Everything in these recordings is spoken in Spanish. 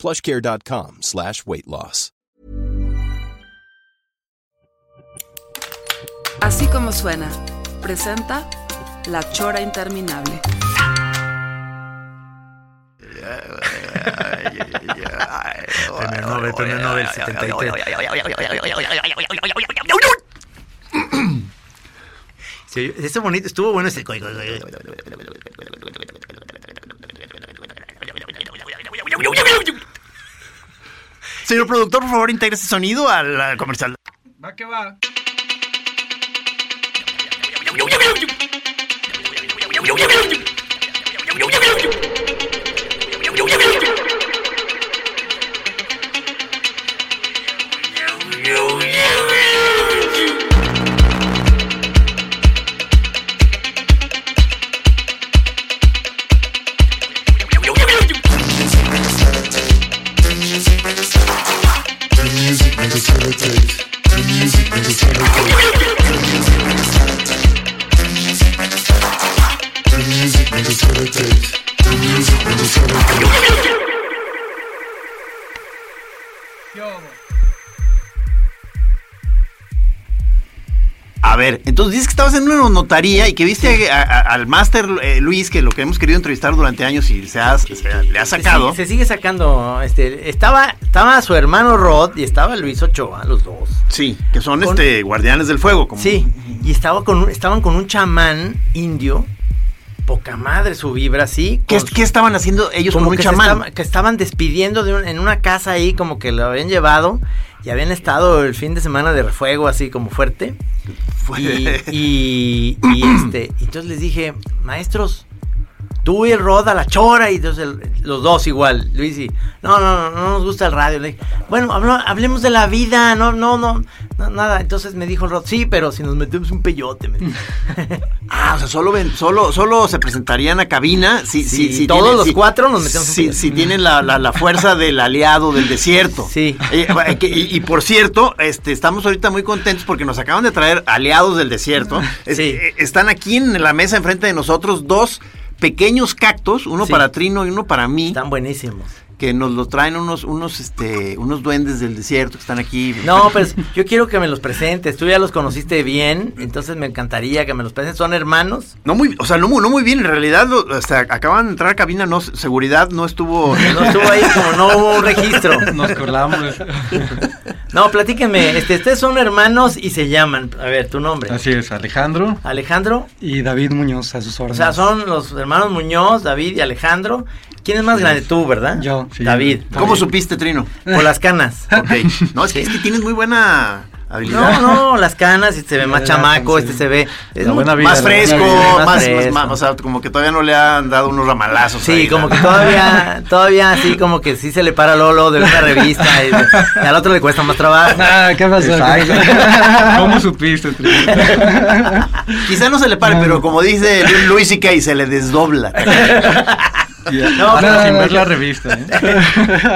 plushcare.com slash weight loss. Así como suena, presenta La Chora Interminable. Premio Nobel, premio Nobel 73. Sí, bonito, estuvo bueno ese. Señor productor, por favor, integre ese sonido al al comercial. Va que va. A ver, entonces dices que estabas en una notaría y que viste a- a- al máster eh, Luis, que lo que hemos querido entrevistar durante años y se, ha- se- le ha sacado. Se, sigue sacando. Este, estaba, estaba su hermano Rod y estaba Luis Ochoa, los dos. Sí, que son Con- este guardianes del fuego. Como, Sí, y estaba con, estaban con un chamán indio. Poca madre su vibra, así. ¿Qué, qué estaban haciendo ellos como con un que chamán? estaba- que estaban despidiendo de un- en una casa ahí, como que lo habían llevado y habían estado el fin de semana de refuego, así como fuerte. Fue- Y, y, y, este, y entonces les dije, maestros, tú y el Rod a la chora, y entonces el- los dos igual, Luis y, no, no, no, no nos gusta el radio. Le dije, bueno, hablo- hablemos de la vida, no, no, no, no, nada. Entonces me dijo el Rod, sí, pero si nos metemos un peyote, me dijo. Ah, o sea, solo, ven, solo, solo se presentarían a cabina si, Sí, si, si todos tienen- los si- cuatro nos metemos un si, peyote. si tienen la, la- la fuerza del aliado del desierto. Sí. Eh, eh, que- y, y por cierto, este, estamos ahorita muy contentos porque nos acaban de traer aliados del desierto. Es- Sí. eh, están aquí en la mesa enfrente de nosotros dos pequeños cactus, uno Sí. para Trino y uno para mí, Están buenísimos. que nos los traen unos, unos, este, unos duendes del desierto que están aquí. No, pues yo quiero que me los presentes. Tú ya los conociste bien, entonces me encantaría que me los presentes. ¿Son hermanos? No muy, o sea, no, muy- no muy bien, en realidad, lo- o sea, acaban de entrar a cabina, no, seguridad no estuvo... No estuvo ahí como no hubo un registro. Nos colamos. No, platíquenme. Este, ustedes son hermanos y se llaman. A ver, tu nombre. Así es, Alejandro. Alejandro. Y David Muñoz a sus O órdenes. sea, son los hermanos Muñoz, David y Alejandro. ¿Quién es más grande? Tú, ¿verdad? Yo. Sí. David. ¿Cómo supiste, Trino? Por las canas. Ok. No, es que, es que tienes muy buena habilidad. No, no, las canas, este se ve más chamaco, este se ve... vida, más fresco. Más más, más- fresco. más- o sea, como que todavía no le han dado unos ramalazos. Sí, ahí, como ¿no? que todavía, todavía así como que sí se le para Lolo de una revista y, y al otro le cuesta más trabajo. Ah, ¿qué pasó? ¿Cómo supiste? Quizá no se le pare, pero como dice Lu- Luis C.K., se le desdobla. No, Ahora no, sin no, ver no. la revista, ¿eh?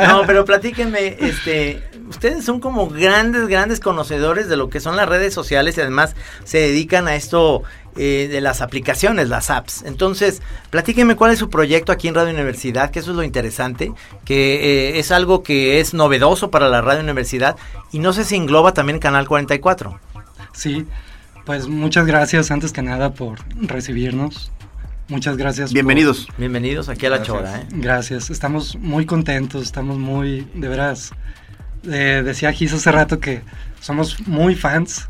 No, pero platíquenme, este, ustedes son como grandes, grandes conocedores de lo que son las redes sociales y además se dedican a esto eh, de las aplicaciones, las apps. Entonces, platíquenme cuál es su proyecto aquí en Radio Universidad, que eso es lo interesante, que eh, es algo que es novedoso para la Radio Universidad y no sé si engloba también Canal 44. Sí, pues muchas gracias antes que nada por recibirnos. Muchas gracias. por- Bienvenidos. Bienvenidos aquí a La Gracias. Chora, ¿eh? Gracias, estamos muy contentos, estamos muy, de veras, eh, decía Gis hace rato que somos muy fans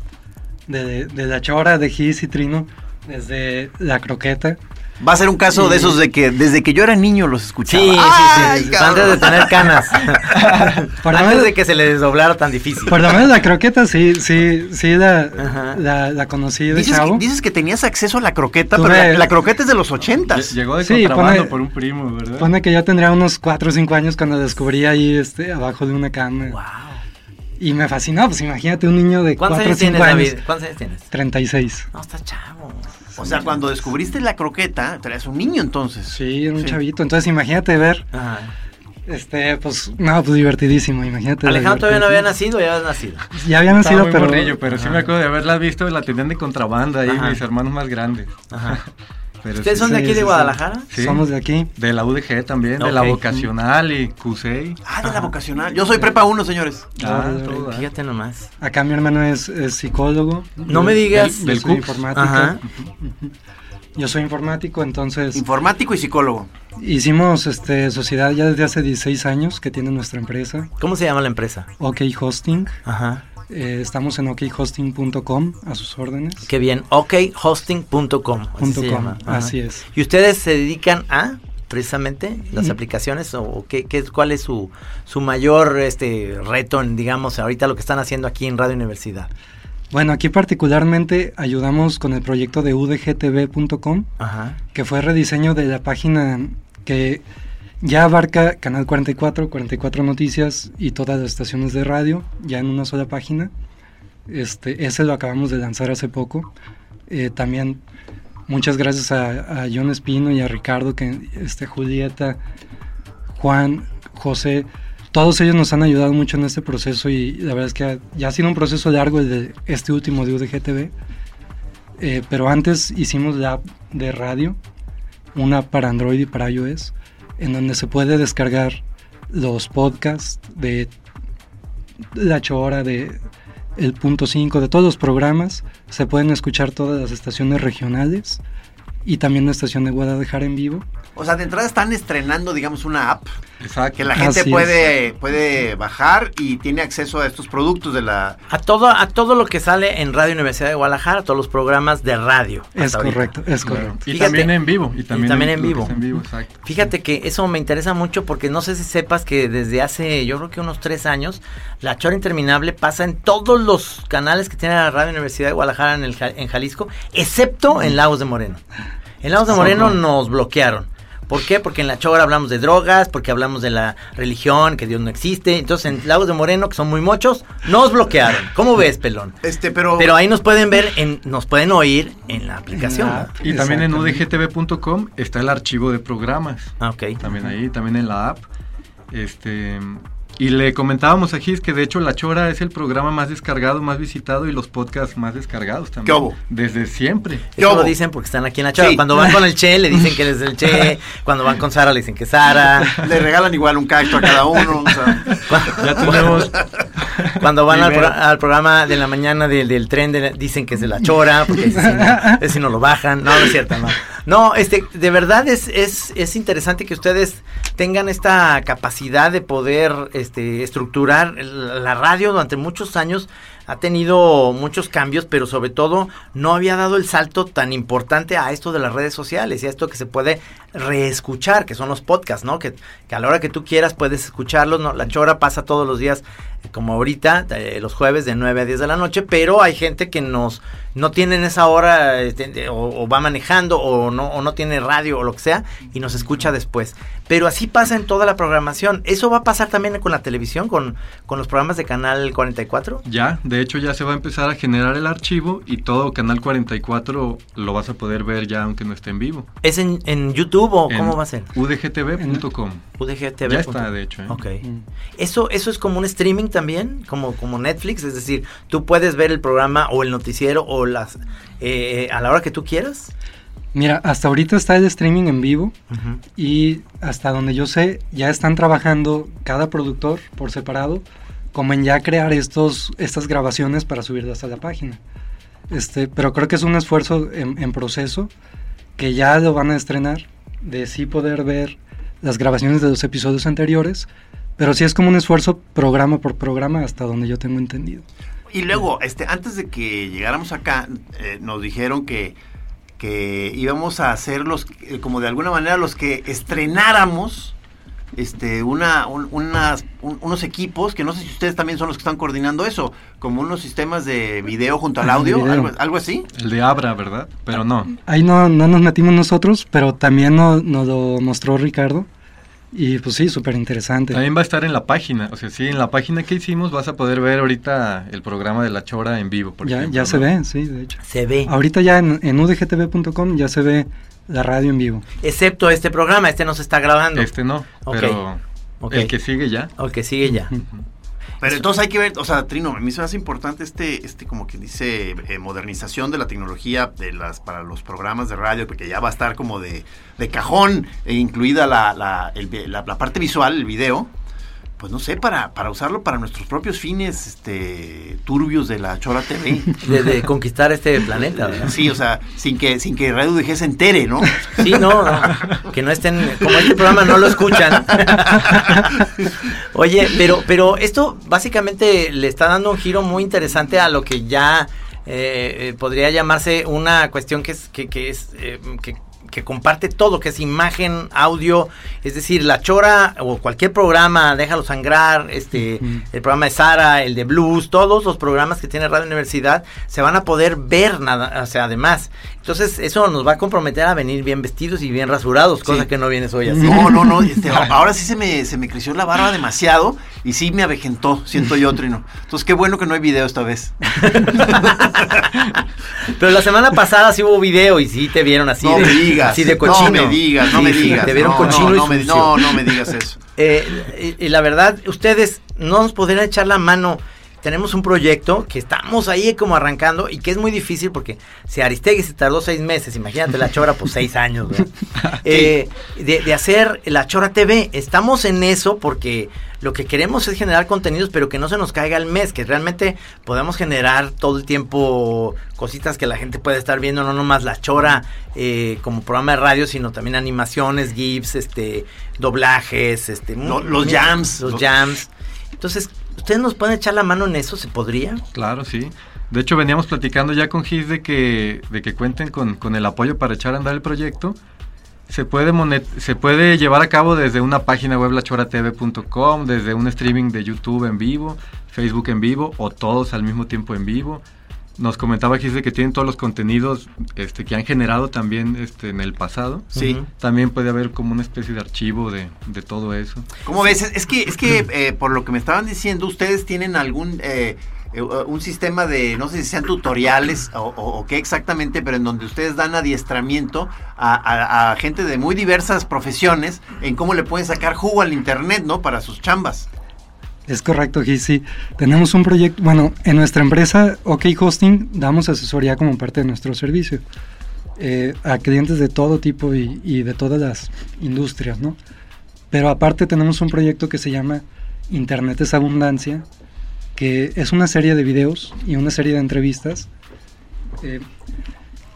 de, de La Chora, de Gis y Trino, desde La Croqueta. Va a ser un caso de esos de que desde que yo era niño los escuchaba. Sí, sí, ¡Ay, sí, antes de tener canas. Por lo antes menos- de que se le desdoblara tan difícil. Por lo menos La Croqueta sí, sí, sí la, Ajá. la, la conocí de Dices chavo. que, dices que tenías acceso a la croqueta, Tuve- pero la, la croqueta es de los ochentas. Llegó de Sí, contrabando pone- por un primo, ¿verdad? Pone que yo tendría unos 4 o 5 años cuando descubrí ahí este, abajo de una cama. Wow. Y me fascinó, pues imagínate un niño de ¿Cuántos 4 o años 5 tienes, años. David? ¿Cuántos años tienes? 36. No, está chavo. O sea, cuando descubriste la croqueta, eras un niño entonces. Sí, era un Sí. chavito. Entonces imagínate ver, Ajá. este, pues, no, pues divertidísimo, imagínate. Alejandro todavía no había nacido, ya habías nacido. Ya había nacido, muy pero... morrillo, pero sí me acuerdo de haberla visto, la tenían de contrabanda ahí, Ajá. mis hermanos más grandes. Ajá. Pero ¿Ustedes sí, son de aquí sí, de. Guadalajara? sí, Somos de aquí. de la UDG también, de la vocacional y CUSEI. Ah, de la vocacional. Yo soy prepa 1, señores. Ah, todo, ah. Fíjate nomás. Acá mi hermano es, es psicólogo. No me digas. Del soy informático. Ajá. Yo soy informático, entonces Informático y psicólogo. hicimos este sociedad ya desde hace 16 años que tiene nuestra empresa, ¿Cómo se llama la empresa? OK Hosting. Ajá. Eh, estamos en okhosting.com a sus órdenes. Qué bien. okhosting.com. así así es. ¿Y ustedes se dedican a precisamente las aplicaciones o qué, qué- cuál es su, su mayor este reto en digamos ahorita lo que están haciendo aquí en Radio Universidad? Bueno, aquí particularmente ayudamos con el proyecto de udgtv.com, que fue rediseño de la página que ya abarca Canal 44, 44 Noticias y todas las estaciones de radio, ya en una sola página. Este, ese lo acabamos de lanzar hace poco. Eh, también muchas gracias a, a John Espino y a Ricardo, que este, Julieta, Juan, José, todos ellos nos han ayudado mucho en este proceso y la verdad es que ha- ya ha sido un proceso largo el de este último de UDGTV. Eh, pero antes hicimos la de radio, una para Android y para iOS, en donde se puede descargar los podcasts de La Chora, de El Punto 5, de todos los programas. Se pueden escuchar todas las estaciones regionales y también la estación de Guadalajara en vivo. O sea, de entrada están estrenando, digamos, una app Exacto. que la gente Así puede, puede bajar y tiene acceso a estos productos de la... A todo a todo lo que sale en Radio Universidad de Guadalajara, todos los programas de radio. Es ahorita. correcto, es Claro. correcto. Y Fíjate. también en vivo. Y también, también en vivo. es en vivo, exacto. Fíjate que eso me interesa mucho porque no sé si sepas que desde hace, yo creo que unos tres años, La Chora Interminable pasa en todos los canales que tiene la Radio Universidad de Guadalajara en, el, en Jalisco, excepto en Lagos de Moreno. En Lagos de Moreno nos bloquearon. ¿Por qué? Porque en La Chora hablamos de drogas, porque hablamos de la religión, que Dios no existe. Entonces en Lagos de Moreno, que son muy mochos, nos bloquearon. ¿Cómo ves, pelón? Este, pero... Pero ahí nos pueden ver, en, nos pueden oír en la aplicación. En la ¿no? app. Y también en udgtv.com está el archivo de programas. Ah, ok. También ahí, también en la app. Este. Y le comentábamos a Gis que de hecho La Chora es el programa más descargado, más visitado y los podcasts más descargados también. ¿Qué hubo? Desde siempre. ¿Qué Eso lo hubo? dicen porque están aquí en la. Sí. Cuando van con el Che, le dicen que es el Che. Cuando van con Sara, le dicen que es Sara. Le regalan igual un cacto a cada uno. o sea, Ya tenemos. Cuando van al, pro- al programa de la mañana del, del tren, de la- dicen que es de la chora, porque ese sí no, ese no lo bajan. No, no es cierto, no. No, este, de verdad es, es, es interesante que ustedes tengan esta capacidad de poder este, estructurar la radio durante muchos años. Ha tenido muchos cambios, pero sobre todo no había dado el salto tan importante a esto de las redes sociales y a esto que se puede reescuchar, que son los podcasts, ¿no? Que, a la hora que tú quieras puedes escucharlos, ¿no? La chora pasa todos los días, eh, como ahorita, eh, los jueves de 9 a 10 de la noche, pero hay gente que nos no tienen esa hora este, o, o va manejando o no, o no tiene radio o lo que sea y nos escucha después. Pero así pasa en toda la programación. ¿Eso va a pasar también con la televisión, con, con los programas de Canal 44? Ya, de hecho ya se va a empezar a generar el archivo y todo Canal 44 lo vas a poder ver ya aunque no esté en vivo. ¿Es en, en YouTube o En cómo va a ser? udgtv.com. UDGTV. Ya está, de hecho. ¿eh? Ok. Mm. Eso, eso es como un streaming también, como, como Netflix, es decir, tú puedes ver el programa o el noticiero o las eh, a la hora que tú quieras. Mira, hasta ahorita está el streaming en vivo y hasta donde yo sé ya están trabajando cada productor por separado como en ya crear estos estas grabaciones para subirlas a la página. Este, pero creo que es un esfuerzo en, en proceso que ya lo van a estrenar de sí poder ver las grabaciones de los episodios anteriores, pero sí es como un esfuerzo programa por programa hasta donde yo tengo entendido. Y luego, este, antes de que llegáramos acá, eh, nos dijeron que, que íbamos a hacer los, eh, como de alguna manera, los que estrenáramos este, una, un- unas, un- unos equipos, que no sé si ustedes también son los que están coordinando eso, como unos sistemas de video junto al Ah, audio, algo, algo así. El de Abra, ¿verdad? Pero no. Ahí no, no nos metimos nosotros, pero también no- nos lo mostró Ricardo. Y pues sí, súper interesante. También va a estar en la página, o sea, sí, en la página que hicimos vas a poder ver ahorita el programa de La Chora en vivo, por ya, ejemplo, ya ¿no? se ve, sí, de hecho. Se ve. Ahorita ya en, en udgtv.com ya se ve la radio en vivo. Excepto este programa, este no se está grabando. Este no, Ok, pero ok. el que sigue ya. O que sigue ya. Pero entonces hay que ver, o sea, Trino, a mí se me hace importante este, este como que dice, eh, modernización de la tecnología de las para los programas de radio, porque ya va a estar como de, de cajón, e incluida la, la, el la- la parte visual, el video. Pues no sé, para, para usarlo para nuestros propios fines este turbios de la Chora TV. De, de conquistar este planeta, ¿verdad? Sí, o sea, sin que, sin que Radio UDG se entere, ¿no? Sí, no, no, que no estén, como este programa no lo escuchan. Oye, pero, pero esto básicamente le está dando un giro muy interesante a lo que ya eh, eh, podría llamarse una cuestión que es, que, que es, eh, que, que comparte todo, que es imagen, audio, es decir, la chora o cualquier programa, déjalo sangrar, este, el programa de Sara, el de Blues, todos los programas que tiene Radio Universidad se van a poder ver nada, o sea, además. Entonces, eso nos va a comprometer a venir bien vestidos y bien rasurados, cosa Sí. que no vienes hoy así. No, no, no. este, ahora sí se me, se me creció la barba demasiado y sí me avejentó, siento yo, Trino. Entonces, qué bueno que no hay video esta vez. Pero la semana pasada sí hubo video y sí te vieron así no de digas. así de cochino. No me digas, no Sí, me digas. Te vieron no, cochino no, y no, me, sucio. no, no me digas eso. Eh, y, y la verdad, ustedes no nos podrían echar la mano. Tenemos un proyecto que estamos ahí como arrancando y que es muy difícil porque si Aristegui se tardó seis meses, imagínate la Chora, pues seis años, ¿verdad? Eh, de, de hacer la Chora TV. Estamos en eso porque lo que queremos es generar contenidos, pero que no se nos caiga el mes, que realmente podamos generar todo el tiempo cositas que la gente puede estar viendo, no nomás la Chora eh, como programa de radio, sino también animaciones, GIFs, este, doblajes, este, los jams. los Los- jams. Entonces, ¿ustedes nos pueden echar la mano en eso? ¿Se podría? Claro, sí. De hecho, veníamos platicando ya con Gis de que, de que cuenten con, con el apoyo para echar a andar el proyecto. Se puede, monet- se puede llevar a cabo desde una página web lachoratv.com, desde un streaming de YouTube en vivo, Facebook en vivo o todos al mismo tiempo en vivo. Nos comentaba que tienen todos los contenidos este, que han generado también este, en el pasado. Sí. También puede haber como una especie de archivo de, de todo eso. ¿Cómo ves? Es, que, es que eh, por lo que me estaban diciendo, ustedes tienen algún eh, eh, un sistema de, no sé si sean tutoriales o, o- o qué exactamente, pero en donde ustedes dan adiestramiento a, a- a gente de muy diversas profesiones en cómo le pueden sacar jugo al internet, ¿no? Para sus chambas. Es correcto, sí. Tenemos un proyecto, bueno, en nuestra empresa OK Hosting damos asesoría como parte de nuestro servicio eh, a clientes de todo tipo y, y de todas las industrias, ¿no? Pero aparte tenemos un proyecto que se llama Internet es Abundancia, que es una serie de videos y una serie de entrevistas eh,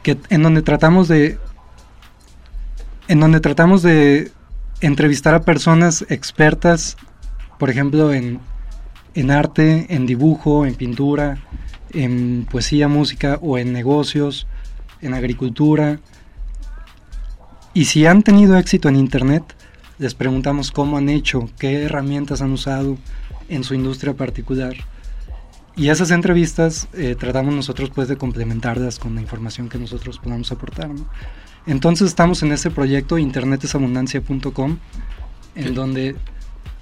que, en donde tratamos de en donde tratamos de entrevistar a personas expertas por ejemplo, en, en arte, en dibujo, en pintura, en poesía, música o en negocios, en agricultura. Y si han tenido éxito en Internet, les preguntamos cómo han hecho, qué herramientas han usado en su industria particular. Y esas entrevistas eh, tratamos nosotros pues de complementarlas con la información que nosotros podamos aportar. ¿no? Entonces estamos en ese proyecto internetesambunancia.com en donde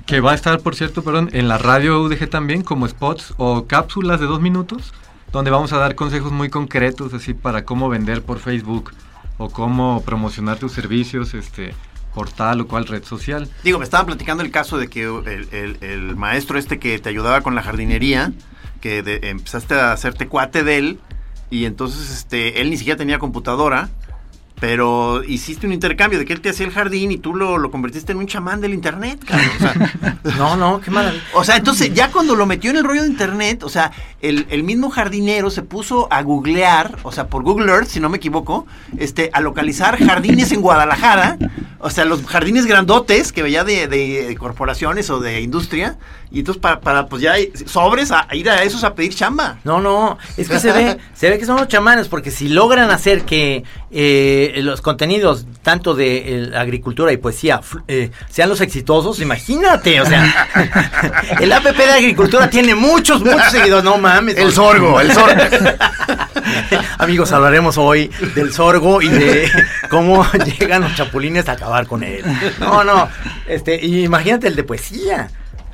Que va a estar, por cierto, perdón, en la radio UDG también, como spots o cápsulas de dos minutos, donde vamos a dar consejos muy concretos, así para cómo vender por Facebook o cómo promocionar tus servicios, este, por tal o cual red social. Digo, me estaban platicando el caso de que el, maestro este que te ayudaba con la jardinería, que de- empezaste a hacerte cuate de él, y entonces este, él ni siquiera tenía computadora, pero hiciste un intercambio de que él te hacía el jardín y tú lo, lo convertiste en un chamán del internet, cabrón. O sea, No, no, qué maravilla. o sea, entonces ya cuando lo metió en el rollo de internet, o sea, el, el mismo jardinero se puso a googlear, o sea, por Google Earth, si no me equivoco, este, a localizar jardines en Guadalajara, o sea, los jardines grandotes que veía de, de corporaciones o de industria, y entonces para, para pues ya sobres a, a ir a esos a pedir chamba. No, no, es que se ve, se ve que son los chamanes, porque si logran hacer que eh, los contenidos, tanto de eh, agricultura y poesía, eh, sean los exitosos, imagínate, o sea, el APP de agricultura tiene muchos, muchos seguidores, no mames. El sorgo, el sorgo. Amigos, hablaremos hoy del sorgo y de cómo llegan los chapulines a acabar con él. No, no, Este, imagínate el de poesía.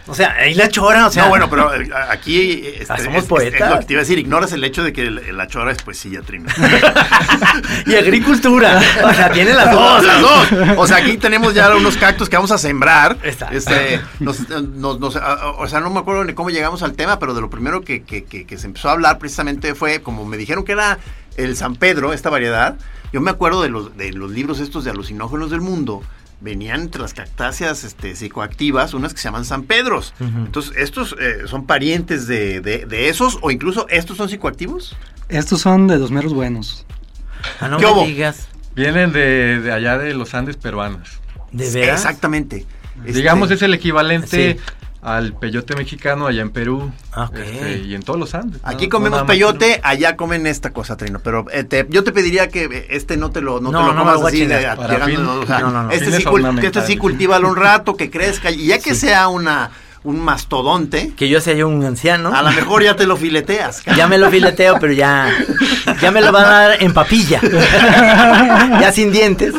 O sea, ahí la chora, o sea. no, bueno, pero eh, aquí este, Ah, somos es- poetas. es lo que te iba a decir, ignoras el hecho de que el- la chora es poesía, Trino. y agricultura. O sea, tiene las dos. las dos. O sea, aquí tenemos ya unos cactus que vamos a sembrar. Exacto. Este, nos- nos- nos- a- o sea, no me acuerdo ni cómo llegamos al tema, pero de lo primero que, que- que- que se empezó a hablar precisamente fue, como me dijeron que era el San Pedro, esta variedad, yo me acuerdo de los, de los libros estos de alucinógenos del mundo, venían entre las cactáceas este, psicoactivas unas que se llaman San Pedros. Entonces, ¿estos eh, son parientes de, de- de esos o incluso estos son psicoactivos? Estos son de los meros buenos. Ah, no ¿Qué me digas. Vienen de, de allá de los Andes peruanos. ¿De veras? Exactamente. Este, Digamos, es el equivalente Sí. Al peyote mexicano allá en Perú. Ah, ok. este, y en todos los Andes. Aquí no- comemos peyote, Perú. allá comen esta cosa, Trino. Pero eh, te- yo te pediría que eh, este no te lo, no No, te lo comas lo así de, o sea, no, no, no. Este, sí, que este sí cultívalo un rato, que crezca. Y ya que sea una un mastodonte, Que yo sea yo un anciano. a lo mejor ya te lo fileteas. cara. Ya me lo fileteo, pero ya, ya me lo van a dar en papilla. ya sin dientes.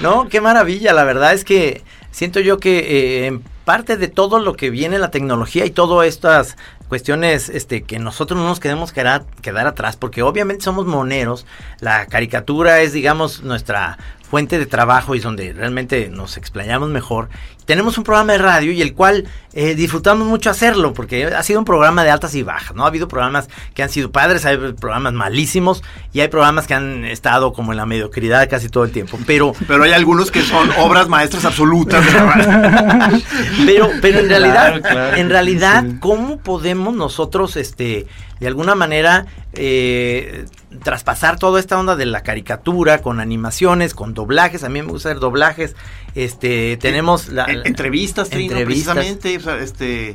no, qué maravilla. La verdad es que siento yo que eh, en parte de todo lo que viene la tecnología y todas estas cuestiones este, que nosotros no nos queremos quedar, quedar atrás, porque obviamente somos moneros. La caricatura es, digamos, nuestra fuente de trabajo y donde realmente nos explayamos mejor. Tenemos un programa de radio y el cual eh, disfrutamos mucho hacerlo porque ha sido un programa de altas y bajas, ¿no? Ha habido programas que han sido padres, hay programas malísimos y hay programas que han estado como en la mediocridad casi todo el tiempo, pero Pero hay algunos que son obras maestras absolutas. de la radio. pero pero en realidad Claro, claro. en realidad Sí. cómo podemos nosotros este de alguna manera eh, traspasar toda esta onda de la caricatura con animaciones con doblajes a mí me gusta hacer doblajes este tenemos la, En- entrevistas, Trino, entrevistas. precisamente. o sea, este,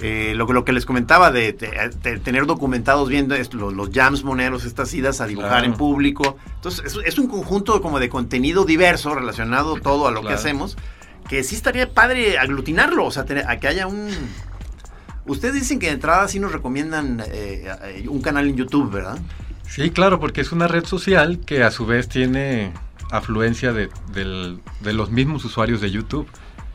eh, lo, que- lo que les comentaba de, de- de tener documentados viendo esto, los, los jams moneros, estas idas a dibujar Claro. en público. Entonces, es, es un conjunto como de contenido diverso relacionado todo a lo que hacemos, que sí estaría padre aglutinarlo, o sea, tener- a que haya un... Ustedes dicen que de entrada sí nos recomiendan eh, eh, un canal en YouTube, ¿verdad? Sí, claro, porque es una red social que a su vez tiene afluencia de, del- de los mismos usuarios de YouTube.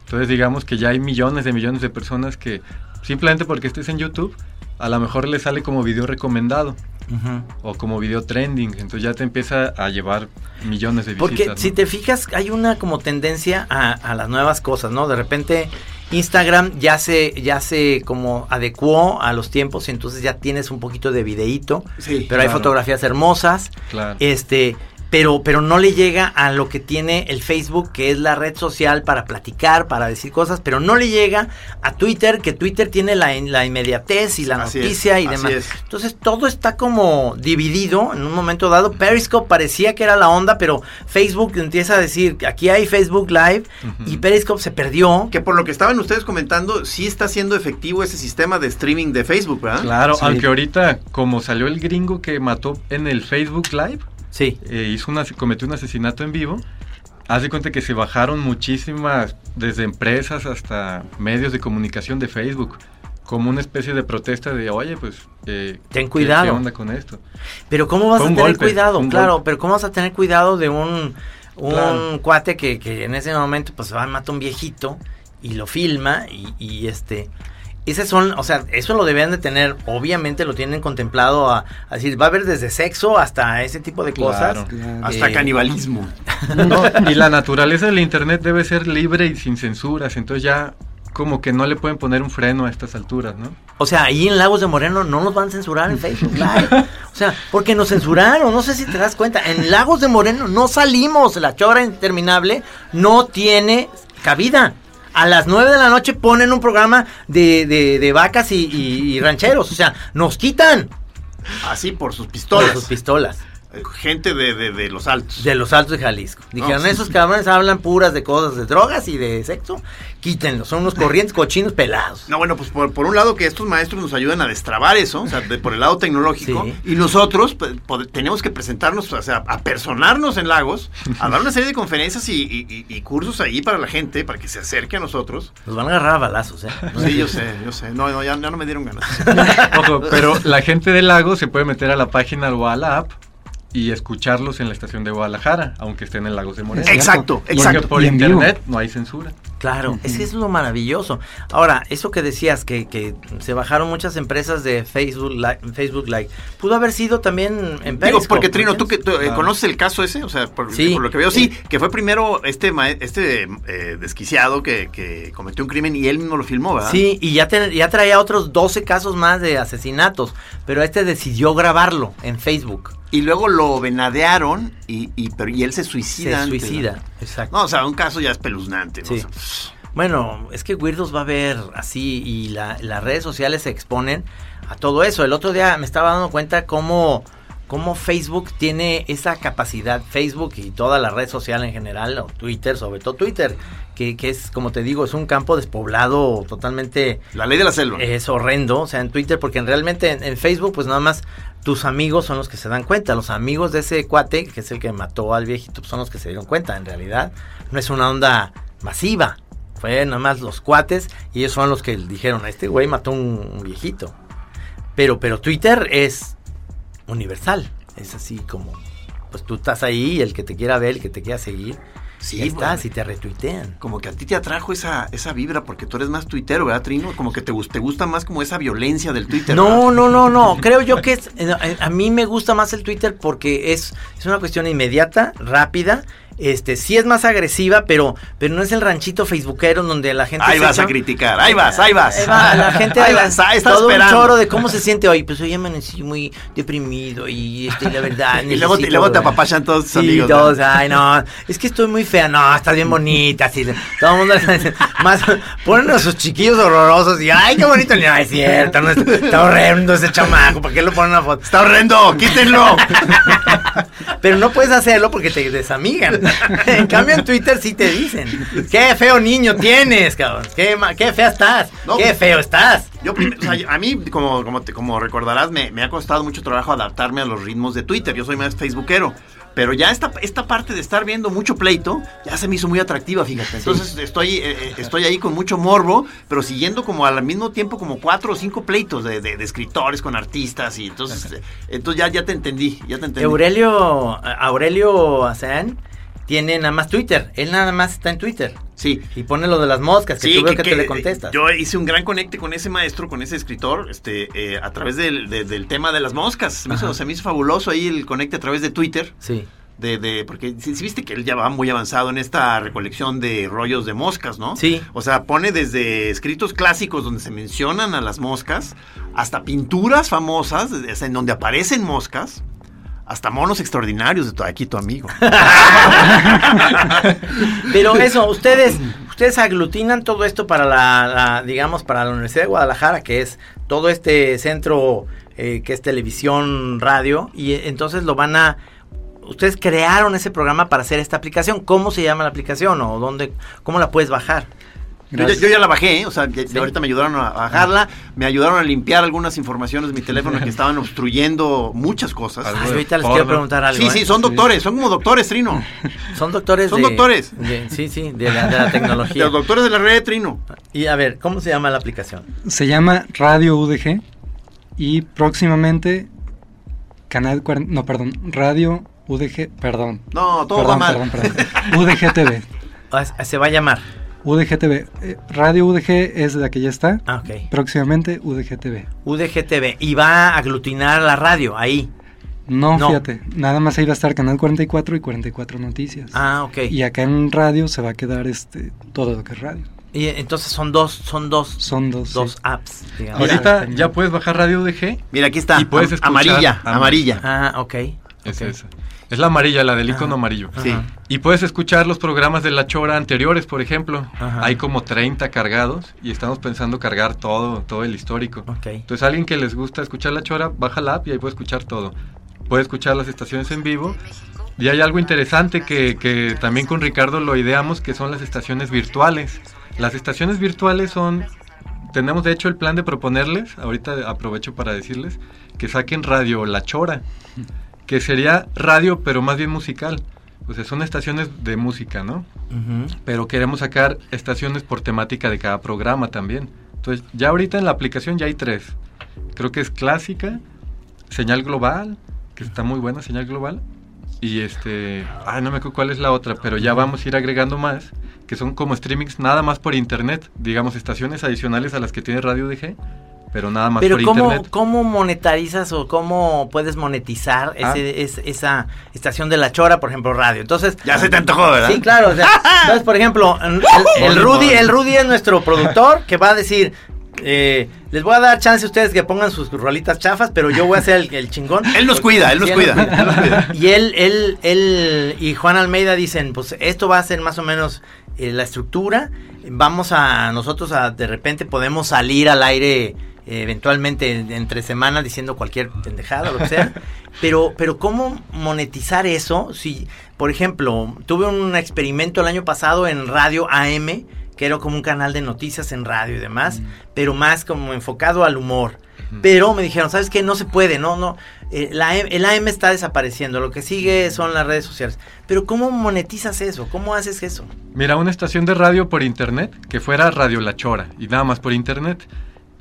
Entonces digamos que ya hay millones de millones de personas que simplemente porque estés en YouTube, a lo mejor le sale como video recomendado o como video trending. Entonces ya te empieza a llevar millones de visitas. Porque ¿no? si te fijas, hay una como tendencia a, a las nuevas cosas, ¿no? De repente Instagram ya se, ya se como adecuó a los tiempos, y entonces ya tienes un poquito de videíto, Sí, pero hay fotografías hermosas, Claro. este, pero, pero no le llega a lo que tiene el Facebook, que es la red social para platicar, para decir cosas, pero no le llega a Twitter, que Twitter tiene la, la inmediatez y la Así es, noticia y así demás. es. Entonces todo está como dividido en un momento dado. Periscope parecía que era la onda, pero Facebook empieza a decir que aquí hay Facebook Live y Periscope se perdió. Que por lo que estaban ustedes comentando, sí está siendo efectivo ese sistema de streaming de Facebook, ¿verdad? Claro, Sí. aunque ahorita, como salió el gringo que mató en el Facebook Live, Sí. eh, hizo una, cometió un asesinato en vivo, haz de cuenta que se bajaron muchísimas, desde empresas hasta medios de comunicación de Facebook, como una especie de protesta de, oye, pues... eh, Ten ¿qué- cuidado. ¿Qué onda con esto? Pero ¿cómo vas a tener golpe, cuidado? Claro, golpe. pero ¿cómo vas a tener cuidado de un, un Claro. cuate que, que en ese momento pues va a matar a un viejito y lo filma y, y, este... Esas son, o sea, eso lo debían de tener, obviamente lo tienen contemplado a, a decir, va a haber desde sexo hasta ese tipo de cosas. Claro. Claro. Hasta Eh, canibalismo. No, y la naturaleza del Internet debe ser libre y sin censuras, entonces ya como que no le pueden poner un freno a estas alturas, ¿no? O sea, ahí en Lagos de Moreno no nos van a censurar en Facebook Live. O sea, porque nos censuraron, no sé si te das cuenta. En Lagos de Moreno no salimos. La chora interminable no tiene cabida. A las 9 de la noche ponen un programa de, de, de vacas y, y- rancheros. O sea, nos quitan Así por sus por pistolas. sus pistolas Gente de, de- de los altos. de los altos de Jalisco. Dijeron, sí, esos sí. cabrones hablan puras de cosas de drogas y de sexo. Quítenlos, son unos corrientes cochinos pelados. No, bueno, pues por, por un lado que estos maestros nos ayudan a destrabar eso, o sea, de- por el lado tecnológico, Sí. y nosotros pues, tenemos que presentarnos, o sea, a personarnos en Lagos, a dar una serie de conferencias y, y- y- y cursos ahí para la gente, para que se acerque a nosotros. Nos van a agarrar a balazos, ¿eh? Sí, yo sé, yo sé. No, no, ya, ya no me dieron ganas. Ojo, pero la gente del lago se puede meter a la página o a la app y escucharlos en la estación de Guadalajara, aunque estén en Lagos de Moreno. Exacto, Porque exacto. por vivo. internet no hay censura. Claro, es que eso es lo maravilloso. Ahora, eso que decías, que, que se bajaron muchas empresas de Facebook, Li- Facebook Live, pudo haber sido también en Digo, Periscope, porque ¿no Trino, tú que tú, eh, Claro. conoces el caso ese, o sea, por, Sí. por lo que veo, sí, que fue primero este este eh, desquiciado que, que cometió un crimen y él mismo lo filmó, ¿verdad? Sí, y ya, te- ya traía otros 12 casos más de asesinatos, pero este decidió grabarlo en Facebook. Y luego lo venadearon y, y, pero, y él se Se suicida. antes, suicida, ¿verdad? exacto. No, o sea, un caso ya espeluznante. ¿no? Sí. O sea, pff, Bueno, es que Weirdos va a haber así y la- las redes sociales se exponen a todo eso. El otro día me estaba dando cuenta cómo, cómo Facebook tiene esa capacidad, Facebook y toda la red social en general, o Twitter, sobre todo Twitter, que, que es, como te digo, es un campo despoblado totalmente la ley de la selva. es horrendo, o sea, en Twitter, porque en- realmente en, en Facebook, pues nada más tus amigos son los que se dan cuenta. Los amigos de ese cuate, que es el que mató al viejito, pues, son los que se dieron cuenta. En realidad, no es una onda masiva. Fue nada más los cuates y ellos fueron los que dijeron, este güey mató un, un viejito. Pero, pero Twitter es universal. Es así como, pues tú estás ahí el que te quiera ver, el que te quiera seguir, Sí, estás bueno. y te retuitean. Como que a ti te atrajo esa, esa vibra porque tú eres más tuitero, ¿verdad, Trino? Como que te, te gusta más como esa violencia del Twitter. No, ¿verdad? no, no, no. Creo yo que es. eh, A mí me gusta más el Twitter porque es, es una cuestión inmediata, rápida. Este, sí es más agresiva, pero, pero no es el ranchito facebookero donde la gente. Ahí vas a criticar, ahí vas, ahí vas. Ahí va, la gente ahí vas, ahí estás todo esperando. un choro de cómo se siente hoy. Pues hoy amanecí muy deprimido y este, la verdad. Y luego te- luego te apapachan todos tus Sí, amigos, todos, ay no, es que estoy muy fea, no, estás bien bonita, así, todo el mundo más ponen a sus chiquillos horrorosos y ay qué bonito, no es cierto, no, está, está horrendo ese chamaco, ¿por qué lo ponen una foto? Está horrendo, quítenlo. Pero no puedes hacerlo porque te desamigan. En cambio en Twitter sí te dicen, qué feo niño tienes, cabrón, qué, qué fea estás, No. qué feo estás. Yo prim- o sea, yo- a mí, como, como, te- como recordarás, me, me ha costado mucho trabajo adaptarme a los ritmos de Twitter. Yo soy más facebookero. Pero ya esta, esta parte de estar viendo mucho pleito ya se me hizo muy atractiva, fíjate. Entonces estoy, eh, eh, estoy ahí con mucho morbo, pero siguiendo como al mismo tiempo como cuatro o cinco pleitos de, de- de escritores con artistas. y Entonces, eh, entonces ya, ya te entendí, ya te entendí. Aurelio, Aurelio Azán tiene nada más Twitter, él nada más está en Twitter. Sí. Y pone lo de las moscas, que Sí, tú veo que- que, que, te le contestas. Yo hice un gran conecte con ese maestro, con ese escritor, este, eh, a través del, de- del tema de las moscas. Se me, hizo, se me hizo fabuloso ahí el conecte a través de Twitter. Sí. De, de, porque si viste que él ya va muy avanzado en esta recolección de rollos de moscas, ¿no? Sí. O sea, pone desde escritos clásicos donde se mencionan a las moscas, hasta pinturas famosas, en donde aparecen moscas, hasta monos extraordinarios de tu, aquí tu amigo. Pero eso, ustedes, ustedes aglutinan todo esto para la, digamos, para la Universidad de Guadalajara, que es todo este centro eh, que es televisión, radio, y entonces lo van a, ustedes crearon ese programa para hacer esta aplicación. ¿Cómo se llama la aplicación o dónde, cómo la puedes bajar? Yo ya, Gracias. yo ya la bajé, ¿eh? o sea, ya- Sí. ahorita me ayudaron a bajarla, me ayudaron a limpiar algunas informaciones de mi teléfono que estaban obstruyendo muchas cosas. De ahorita les quiero preguntar algo. Sí, ¿eh? sí, son doctores, son como doctores, Trino. Son doctores Son de- doctores. de- sí, sí, de la, de la tecnología. Los doctores de la red de Trino. Y a ver, ¿cómo se llama la aplicación? Se llama Radio UDG y próximamente Canal 40, no, perdón, Radio UDG, perdón. No, todo perdón, va mal. perdón, perdón. UDG TV. Ah, Se va a llamar. UDG TV. Eh, Radio UDG es la que ya está. Ah, ok. Próximamente UDG TV. UDGTV. Y va a aglutinar la radio ahí. No, No. fíjate, nada más ahí va a estar Canal 44 y 44 Noticias. Ah, ok. Y acá en radio se va a quedar este todo lo que es radio. Y entonces son dos, son dos, Son dos. dos sí. apps, digamos. Ahorita ya puedes bajar Radio UDG. Mira, aquí está. Y puedes escuchar- amarilla, amarilla. Ah, ok. Es ok. esa. Es la amarilla, la del icono Ajá. amarillo. Sí. Y puedes escuchar los programas de La Chora anteriores, por ejemplo. Ajá. Hay como 30 cargados y estamos pensando cargar todo, todo el histórico. Ok. Entonces, alguien que les gusta escuchar La Chora, baja la app y ahí puede escuchar todo. Puede escuchar las estaciones en vivo. Y hay algo interesante que, que también con Ricardo lo ideamos, que son las estaciones virtuales. Las estaciones virtuales son... Tenemos de hecho el plan de proponerles, ahorita aprovecho para decirles, que saquen Radio La Chora, que sería radio pero más bien musical. O sea, son estaciones de música, ¿no? Pero queremos sacar estaciones por temática de cada programa también. Entonces, ya ahorita en la aplicación ya hay tres. Creo que es clásica, señal global que está muy buena, señal global. Y este, ay, no me acuerdo cuál es la otra, pero ya vamos a ir agregando más, que son como streamings nada más por internet, digamos, estaciones adicionales a las que tiene Radio DG, pero nada más Pero por ¿cómo, internet. ¿cómo monetarizas o cómo puedes monetizar Ah. ese, es- esa estación de la chora, por ejemplo, radio? Entonces, Ya se te antojó, ¿verdad? Sí, claro. o sea, entonces, por ejemplo, el, el Rudy, el Rudy es nuestro productor que va a decir, eh, les voy a dar chance a ustedes que pongan sus rolitas chafas, pero yo voy a ser el, el chingón. Él nos cuida, él nos cuida, él nos cuida. Y él, él, él y Juan Almeida dicen, pues esto va a ser más o menos eh, la estructura. Vamos a nosotros a de repente podemos salir al aire eventualmente en- entre semanas diciendo cualquier pendejada, lo que sea. pero, pero cómo monetizar eso? Si, por ejemplo, tuve un experimento el año pasado en Radio AM que era como un canal de noticias en radio y demás, pero más como enfocado al humor. Pero me dijeron, ¿sabes qué? No se puede, no, no. eh, la el AM está desapareciendo, lo que sigue son las redes sociales. Pero ¿cómo monetizas eso? ¿Cómo haces eso? Mira, una estación de radio por internet, que fuera Radio La Chora, y nada más por internet.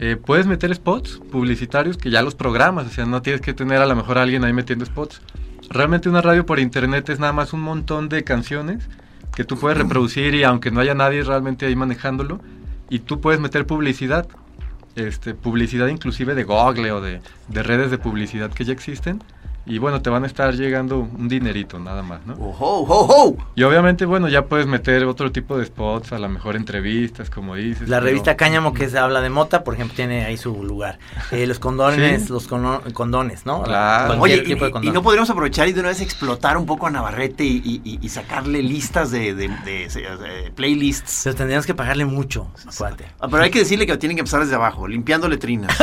Eh, puedes meter spots publicitarios que ya los programas, o sea, no tienes que tener a lo mejor a alguien ahí metiendo spots. Realmente una radio por internet es nada más un montón de canciones que tú puedes reproducir y aunque no haya nadie realmente ahí manejándolo, y tú puedes meter publicidad, este, publicidad inclusive de Google o de, de redes de publicidad que ya existen, y bueno, te van a estar llegando un dinerito nada más, ¿no? Ojo, ojo, ojo. Y obviamente, bueno, ya puedes meter otro tipo de spots, a lo mejor entrevistas, como dices. La pero- revista Cáñamo que se habla de mota, por ejemplo, tiene ahí su lugar. Eh, los condones, Sí. los condones, ¿no? Claro. Oye, y, tipo de y- no podríamos aprovechar y de una vez explotar un poco a Navarrete y, y- y- sacarle listas de, de- de- de- playlists. Pero tendríamos que pagarle mucho, acuérdate. Ah, Pero hay que decirle que tienen que empezar desde abajo, limpiando letrinas.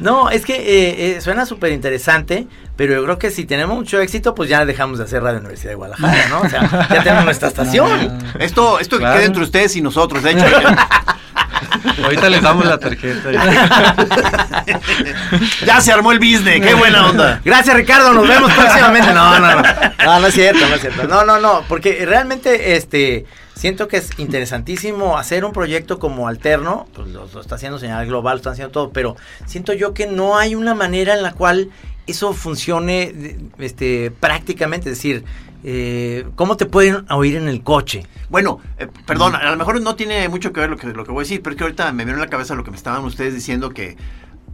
No, es que eh, eh, suena súper interesante, pero yo creo que si tenemos mucho éxito, pues ya dejamos de hacer Radio Universidad de Guadalajara, ¿no? O sea, ya tenemos nuestra estación. Esto, esto que Claro. quede entre ustedes y nosotros. De hecho, Ahorita les damos la tarjeta. ya se armó el business. Qué buena onda. Gracias, Ricardo. Nos vemos próximamente. No, no, no. No, no es cierto, no es cierto. No, no, no. Porque realmente, este, siento que es interesantísimo hacer un proyecto como alterno. Pues lo, lo está haciendo Señal Global, lo están haciendo todo. Pero siento yo que no hay una manera en la cual eso funcione, este, prácticamente. Es decir, eh, ¿cómo te pueden oír en el coche? Bueno, eh, perdón, a lo mejor no tiene mucho que ver lo que, lo que voy a decir, pero es que ahorita me vino en la cabeza lo que me estaban ustedes diciendo que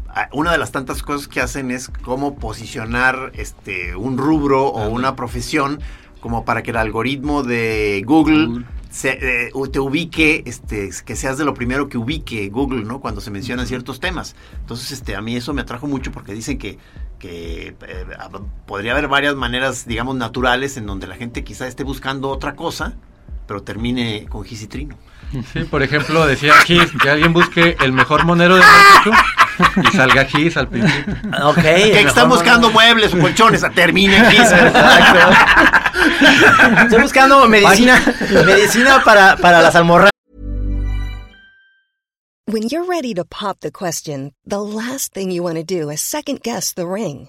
ah, una de las tantas cosas que hacen es cómo posicionar este un rubro o una profesión como para que el algoritmo de Google, Google. Se, eh, te ubique, este, que seas de lo primero que ubique Google, ¿no? Cuando se mencionan ciertos temas. Entonces, este, a mí eso me atrajo mucho porque dicen que, que eh, hab- podría haber varias maneras, digamos, naturales en donde la gente quizá esté buscando otra cosa, pero termine con Gis y Trino. Sí, por ejemplo, decía Gis, que alguien busque el mejor monero de México y salga Gis al principio. Ok. Que están buscando modelo. muebles o colchones, termine en Gis. Estoy buscando medicina, medicina para, para las almorranas. When you're ready to pop the question, the last thing you want to do is second guess the ring.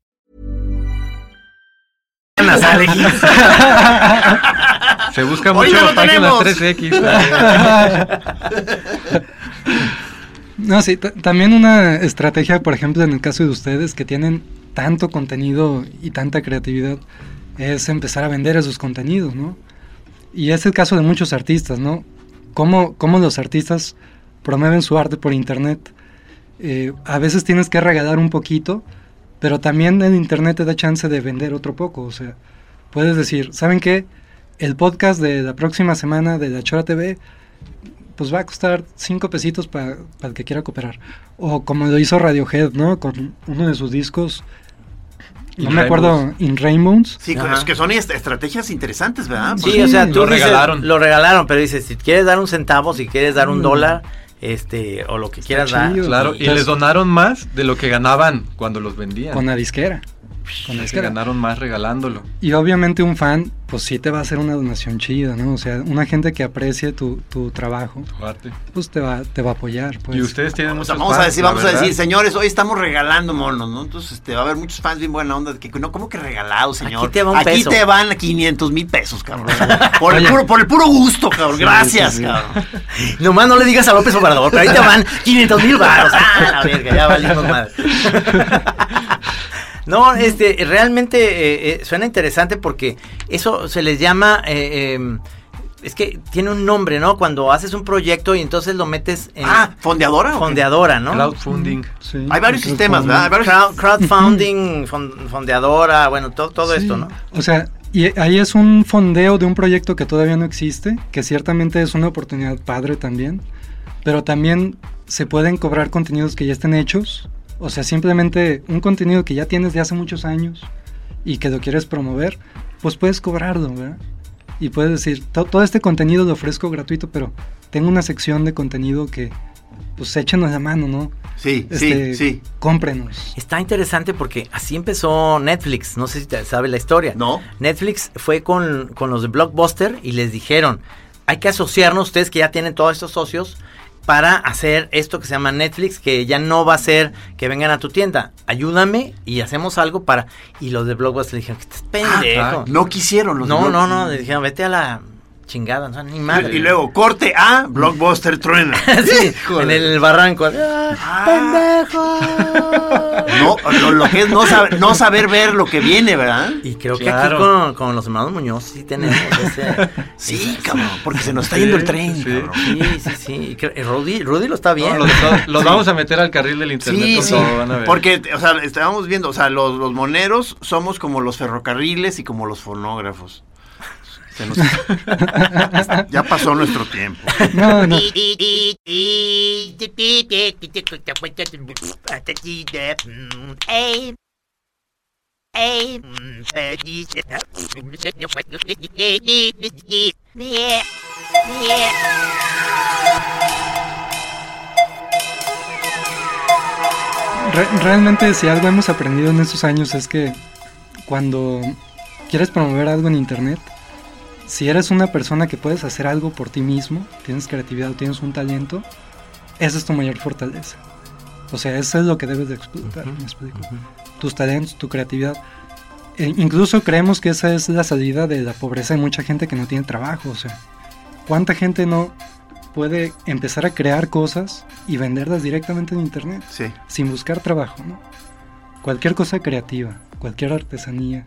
Sale Gis. Se busca Hoy mucho no lo páginas tenemos. 3X. No, sí, ta- también una estrategia, por ejemplo, en el caso de ustedes que tienen tanto contenido y tanta creatividad, es empezar a vender esos contenidos, ¿no? Y es el caso de muchos artistas, ¿no? Cómo, cómo los artistas promueven su arte por internet. Eh, a veces tienes que regalar un poquito, pero también el internet te da chance de vender otro poco. O sea, puedes decir, ¿saben qué? El podcast de la próxima semana de La Chora TV pues va a costar cinco pesitos para el que quiera cooperar. O como lo hizo Radiohead, ¿no? Con uno de sus discos, no In me acuerdo, In Rainbows. Sí, Ajá. es que son est- estrategias interesantes, ¿verdad? Sí, o sea, tú lo dices, regalaron. lo regalaron, pero dices, si quieres dar un centavo, si quieres dar un Mm. dólar, este, o lo que quieras dar. Claro, y les donaron más de lo que ganaban cuando los vendían. Con la disquera. Con Es que ganaron más regalándolo. Y obviamente un fan, pues sí te va a hacer una donación chida, ¿no? O sea, una gente que aprecie tu, tu trabajo, tu arte. pues te va, te va a apoyar. Pues. Y ustedes tienen O sea, muchos vamos a decir, vamos a decir, señores, hoy estamos regalando monos, ¿no? Entonces, este, va a haber muchos fans bien buena onda de que no, ¿cómo que regalado, señor? Aquí te va un Aquí peso. te van 500 mil pesos, cabrón. Por el, puro, por el puro gusto, cabrón. Sí, Gracias, sí, sí. cabrón. Nomás no le digas a López Obrador, pero ahí te van 500 mil baros. Ah, la verga, ya valimos madre. No, este, realmente eh, eh, suena interesante porque eso se les llama, eh, eh, es que tiene un nombre, ¿no? Cuando haces un proyecto y entonces lo metes en Ah, ¿fondeadora? fondeadora, ¿no? Crowdfunding. Sí, Hay varios sistemas, ¿verdad? Hay varios- Crowd- crowdfunding, fon- fondeadora, bueno, todo, todo Sí, esto, ¿no? O sea, y ahí es un fondeo de un proyecto que todavía no existe, que ciertamente es una oportunidad padre también, pero también se pueden cobrar contenidos que ya estén hechos, o sea, simplemente un contenido que ya tienes de hace muchos años y que lo quieres promover, pues puedes cobrarlo, ¿verdad? Y puedes decir, "To- todo este contenido lo ofrezco gratuito, pero tengo una sección de contenido que, pues échenos la mano, ¿no? Sí, Este, sí, sí. Cómprenos. Está interesante porque así empezó Netflix, no sé si te sabe la historia. No. Netflix fue con, con los de Blockbuster y les dijeron, hay que asociarnos ustedes que ya tienen todos estos socios para hacer esto que se llama Netflix, que ya no va a ser que vengan a tu tienda, ayúdame y hacemos algo para... Y los de Blockbuster le dijeron, que estás pendejo. Ah, No quisieron los no, no, no, le dijeron, vete a la chingada, no, ni madre. Y luego, corte a Blockbuster truena. Sí, en el barranco. ¡Ah, pendejo! No, lo, lo que es no saber, no saber ver lo que viene, ¿verdad? Y creo que aquí con, con los hermanos Muñoz sí tenemos ese... Sí, cabrón, porque se nos está yendo el tren, sí. cabrón. Sí, sí, sí. Y creo- y Rudy, Rudy lo está bien. No, los, vamos a meter al carril del internet. Sí, sí, van a ver. porque, o sea, estábamos viendo, o sea, los, los moneros somos como los ferrocarriles y como los fonógrafos. Se nos- ya pasó nuestro tiempo. No, no. Re- realmente si algo hemos aprendido en estos años es que cuando quieres promover algo en internet, si eres una persona que puedes hacer algo por ti mismo, tienes creatividad, tienes un talento, esa es tu mayor fortaleza. O sea, eso es lo que debes de explotar, ¿me explico? Tus talentos, tu creatividad. E incluso creemos que esa es la salida de la pobreza de mucha gente que no tiene trabajo. O sea, ¿cuánta gente no puede empezar a crear cosas y venderlas directamente en internet? Sí. sin buscar trabajo, ¿no? Cualquier cosa creativa, cualquier artesanía.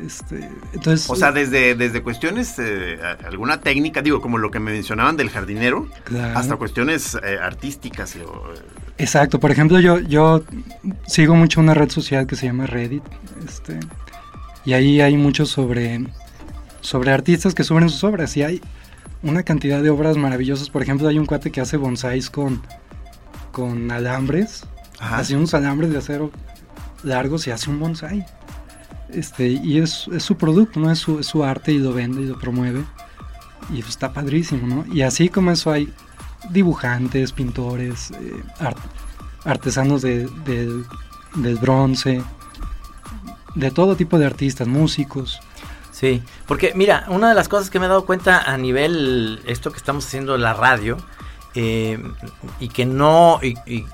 Este, entonces, O sea, desde, desde cuestiones, eh, alguna técnica, digo, como lo que me mencionaban del jardinero, claro. hasta cuestiones eh, artísticas. o, eh, exacto. Por ejemplo, yo, yo sigo mucho una red social que se llama Reddit, este, y ahí hay mucho sobre, sobre artistas que suben sus obras y hay una cantidad de obras maravillosas. Por ejemplo, hay un cuate que hace bonsáis con, con alambres, Ajá. hace unos alambres de acero largos y hace un bonsai. Este, y es, es su producto, ¿no? Es su, es su arte y lo vende y lo promueve. Y pues, está padrísimo, ¿no? Y así como eso hay dibujantes, pintores, eh, art- artesanos de, del- del bronce, de todo tipo de artistas, músicos. Sí, porque mira, una de las cosas que me he dado cuenta a nivel esto que estamos haciendo en la radio eh, y que no, y, y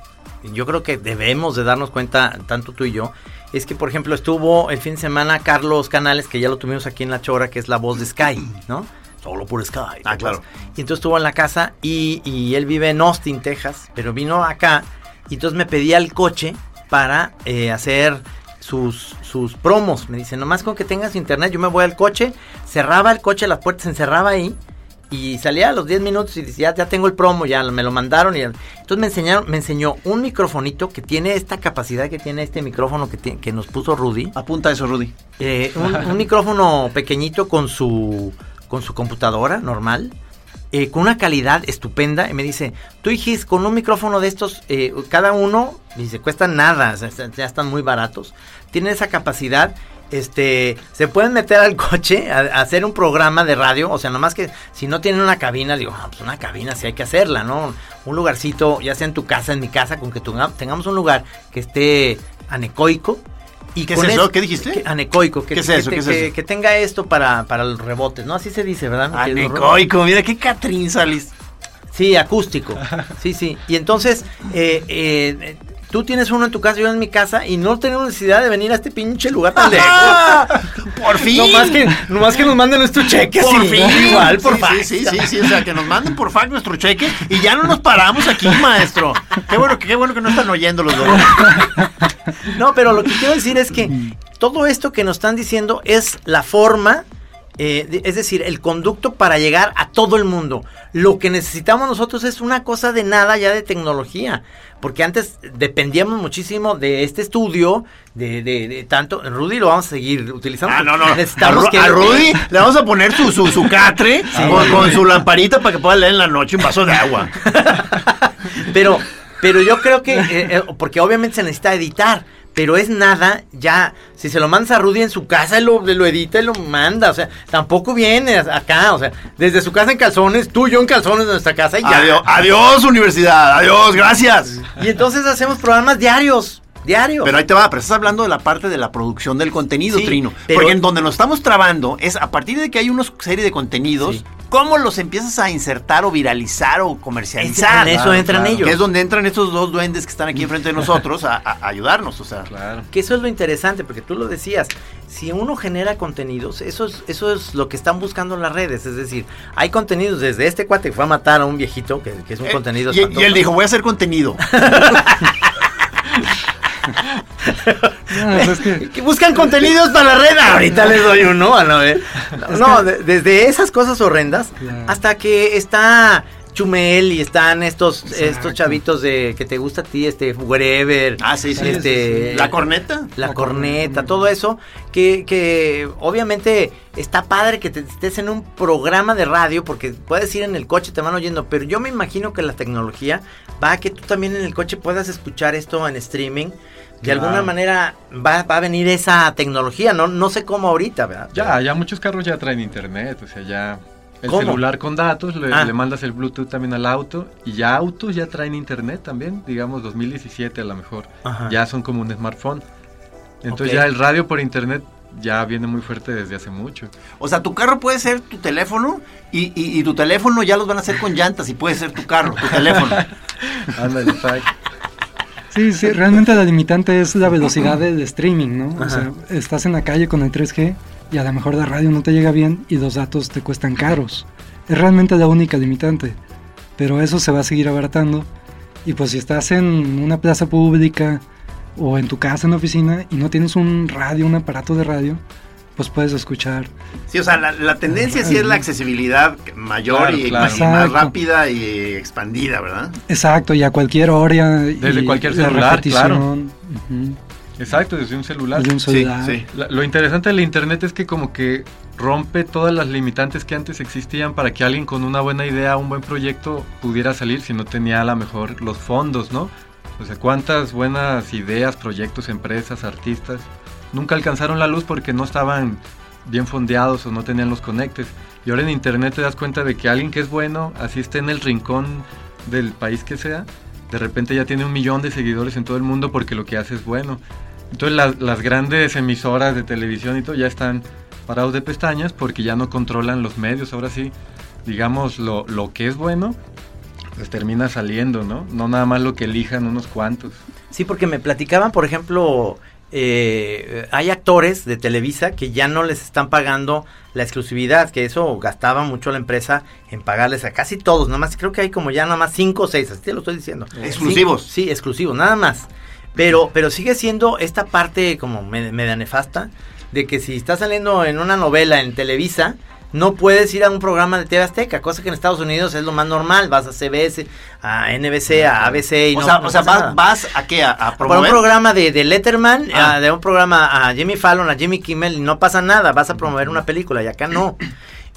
yo creo que debemos de darnos cuenta, tanto tú y yo, es que por ejemplo estuvo el fin de semana Carlos Canales, que ya lo tuvimos aquí en La Chora, que es la voz de Sky, ¿no? Solo por Sky. ¿te Ah, claro. Y entonces estuvo en la casa y, y él vive en Austin, Texas, pero vino acá y entonces me pedía el coche para eh, hacer sus, sus promos. Me dice, nomás con que tengas internet, yo me voy al coche, cerraba el coche, las puertas se encerraba ahí y salía a los 10 minutos y decía, ya, tengo el promo, ya me lo mandaron. y Entonces me enseñaron, me enseñó un microfonito que tiene esta capacidad que tiene este micrófono que, tiene- que nos puso Rudy. Apunta eso, Rudy. Eh, un, un micrófono pequeñito con su, con su computadora normal, eh, con una calidad estupenda. Y me dice, tú Gis, con un micrófono de estos, eh, cada uno, dice, cuestan nada, ya están muy baratos. Tienen esa capacidad. Este, se pueden meter al coche a, a hacer un programa de radio, o sea, nomás que si no tienen una cabina, digo, ah, pues una cabina sí hay que hacerla, ¿no? Un lugarcito, ya sea en tu casa, en mi casa, con que tengamos un lugar que esté anecoico, Y ¿Qué es eso? ¿Qué dijiste? que- anecoico. Que, ¿Qué es que eso? te- ¿Qué es que- eso? que tenga esto para, para los rebotes, ¿no? Así se dice, ¿verdad? Anecoico, mira qué Catrín salís. Sí, acústico. Sí, sí. Y entonces, eh, eh, tú tienes uno en tu casa, yo en mi casa, y no tenemos necesidad de venir a este pinche lugar tan lejos. ¡Por fin! No más que, no más que nos manden nuestro cheque. Por sí, fin, Igual, por sí, fax. Sí, sí, sí, sí, o sea, que nos manden por fax nuestro cheque y ya no nos paramos aquí, maestro. Qué bueno, qué bueno que no están oyendo los dos. No, pero lo que quiero decir es que todo esto que nos están diciendo es la forma, eh, es decir, el conducto para llegar a todo el mundo. Lo que necesitamos nosotros es una cosa de nada ya de tecnología. Porque antes dependíamos muchísimo de este estudio, de, de, de tanto. Rudy lo vamos a seguir utilizando. Ah, no, no. A, que Rudy le vamos a poner su, su, su catre con, con su lamparita para que pueda leer en la noche un vaso de agua. Pero, pero yo creo que, eh, eh, porque obviamente se necesita editar, pero es nada, ya, si se lo mandas a Rudy en su casa, él lo, lo edita y lo manda, o sea, tampoco viene acá, o sea, desde su casa en calzones, tú y yo en calzones de nuestra casa y ya. Adiós, adiós, universidad. Adiós, gracias. Y entonces hacemos programas diarios, diarios. Pero ahí te va, pero estás hablando de la parte de la producción del contenido, Sí, Trino. Porque en donde nos estamos trabando es a partir de que hay una serie de contenidos, Sí. ¿Cómo los empiezas a insertar o viralizar o comercializar? Es- en eso entran ellos. Que es donde entran estos dos duendes que están aquí enfrente de nosotros a, ayudarnos, o sea. Claro. Que eso es lo interesante, porque tú lo decías, si uno genera contenidos, eso es, eso es lo que están buscando las redes, es decir, hay contenidos desde este cuate que fue a matar a un viejito, que, que es un Eh, contenido y, y él dijo, voy a hacer contenido. No, es que buscan contenidos para la red. Ahorita les doy uno, a la vez. No, no, de- desde esas cosas horrendas Claro. hasta que está Chumel y están estos estos chavitos de que te gusta a ti, este Wherever. Ah, sí, sí. Este, ¿La corneta? La, La corneta, corneta. todo eso, que, que obviamente está padre que te estés en un programa de radio, porque puedes ir en el coche, te van oyendo, pero yo me imagino que la tecnología va a que tú también en el coche puedas escuchar esto en streaming. De Claro. alguna manera va, va a venir esa tecnología, no, no sé cómo ahorita, ¿verdad? Ya, ya muchos carros ya traen internet, o sea, ya el ¿Cómo? celular con datos, le, Ah. le mandas el Bluetooth también al auto y ya autos ya traen internet también, digamos 2017 a lo mejor, Ajá. ya son como un smartphone. Entonces ya el radio por internet ya viene muy fuerte desde hace mucho. O sea, tu carro puede ser tu teléfono y, y- y tu teléfono ya los van a hacer con llantas y puede ser tu carro, tu teléfono. Ándale, exacto. Sí, sí, realmente la limitante es la velocidad del streaming, ¿no? O sea, estás en la calle con el 3G y a lo mejor la radio no te llega bien y los datos te cuestan caros. Es realmente la única limitante. Pero eso se va a seguir abaratando. Y pues si estás en una plaza pública o en tu casa, en la oficina, y no tienes un radio, un aparato de radio, pues puedes escuchar. Sí, o sea, la, la tendencia sí es la accesibilidad mayor Claro, y, claro. y más rápida y expandida, ¿verdad? Exacto, y a cualquier hora. Desde y cualquier la celular, repetición, ujú, Exacto, desde un celular. desde un celular. Sí, sí. La- lo interesante del internet es que como que rompe todas las limitantes que antes existían para que alguien con una buena idea, un buen proyecto pudiera salir si no tenía a lo mejor los fondos, ¿no? O sea, cuántas buenas ideas, proyectos, empresas, artistas nunca alcanzaron la luz porque no estaban bien fondeados o no tenían los conectes. Y ahora en internet te das cuenta de que alguien que es bueno, así esté en el rincón del país que sea, de repente ya tiene un millón de seguidores en todo el mundo porque lo que hace es bueno. Entonces las, las grandes emisoras de televisión y todo ya están parados de pestañas porque ya no controlan los medios. Ahora sí, digamos, lo, lo que es bueno, pues termina saliendo, ¿no? No nada más lo que elijan unos cuantos. Sí, porque me platicaban, por ejemplo, eh, hay actores de Televisa que ya no les están pagando la exclusividad, que eso gastaba mucho la empresa en pagarles a casi todos, nada más creo que hay como ya nada más cinco o seis, así te lo estoy diciendo. Exclusivos. Sí, sí, exclusivos, nada más. Pero, pero sigue siendo esta parte como me- media nefasta de que si estás saliendo en una novela en Televisa, no puedes ir a un programa de TV Azteca, cosa que en Estados Unidos es lo más normal. Vas a CBS, a NBC, a ABC y o no, sea, no o sea vas, vas a qué? A, a Por un promover. programa de, de Letterman, Ah. a- de un programa a Jimmy Fallon, a Jimmy Kimmel, y no pasa nada, vas a promover una película y acá no.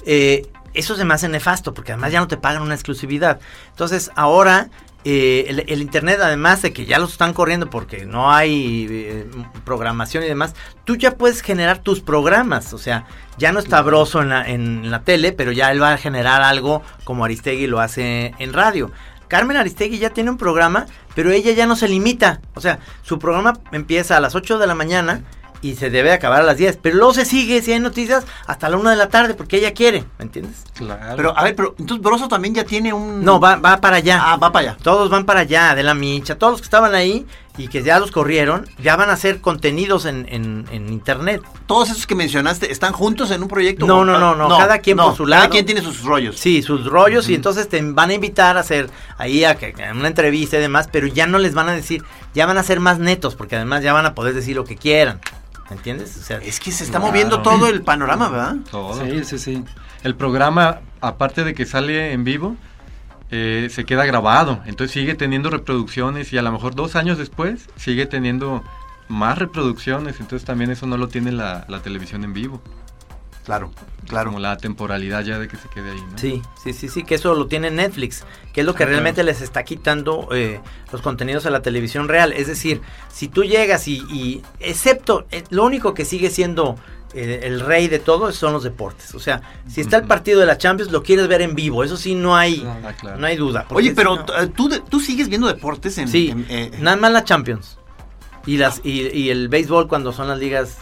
Eh, eso se me hace nefasto, porque además ya no te pagan una exclusividad. Entonces, ahora eh, el, el Internet, además de que ya los están corriendo porque no hay eh, programación y demás, tú ya puedes generar tus programas. O sea, ya no está Broso en la, en la tele, pero ya él va a generar algo como Aristegui lo hace en radio. Carmen Aristegui ya tiene un programa, pero ella ya no se limita. O sea, su programa empieza a las 8 de la mañana y se debe acabar a las 10. Pero luego se sigue, si hay noticias, hasta la 1 de la tarde, porque ella quiere, ¿me entiendes? Claro. Pero, a ver, pero entonces Broso también ya tiene un... No, va, va para allá. Ah, va para allá. Todos van para allá, de la micha, todos los que estaban ahí y que ya los corrieron, ya van a hacer contenidos en, en, en internet. Todos esos que mencionaste, ¿están juntos en un proyecto? No, no, no, no, cada quien por su lado. Cada quien tiene sus rollos. Sí, sus rollos y entonces te van a invitar a hacer ahí a que a una entrevista y demás, pero ya no les van a decir, ya van a ser más netos, porque además ya van a poder decir lo que quieran. ¿Me entiendes? O sea, Es que se está Claro. moviendo todo el panorama, ¿verdad? Todo. Sí, sí, sí. El programa, aparte de que sale en vivo, eh, se queda grabado. Entonces sigue teniendo reproducciones y a lo mejor dos años después sigue teniendo más reproducciones. Entonces también eso no lo tiene la, la televisión en vivo. Claro, claro. Como la temporalidad ya de que se quede ahí, ¿no? Sí, sí, sí, sí, que eso lo tiene Netflix, que es lo que Ah, realmente les está quitando eh, los contenidos a la televisión real. Es decir, si tú llegas y, y- excepto, eh, lo único que sigue siendo eh, el rey de todo son los deportes. O sea, si está el partido de la Champions, lo quieres ver en vivo, eso sí, no hay, Ah, claro. no hay duda. Oye, si pero no- t- ¿tú, de- tú sigues viendo deportes en... sí, en- eh, nada más la Champions. Y, las, y, y el béisbol cuando son las ligas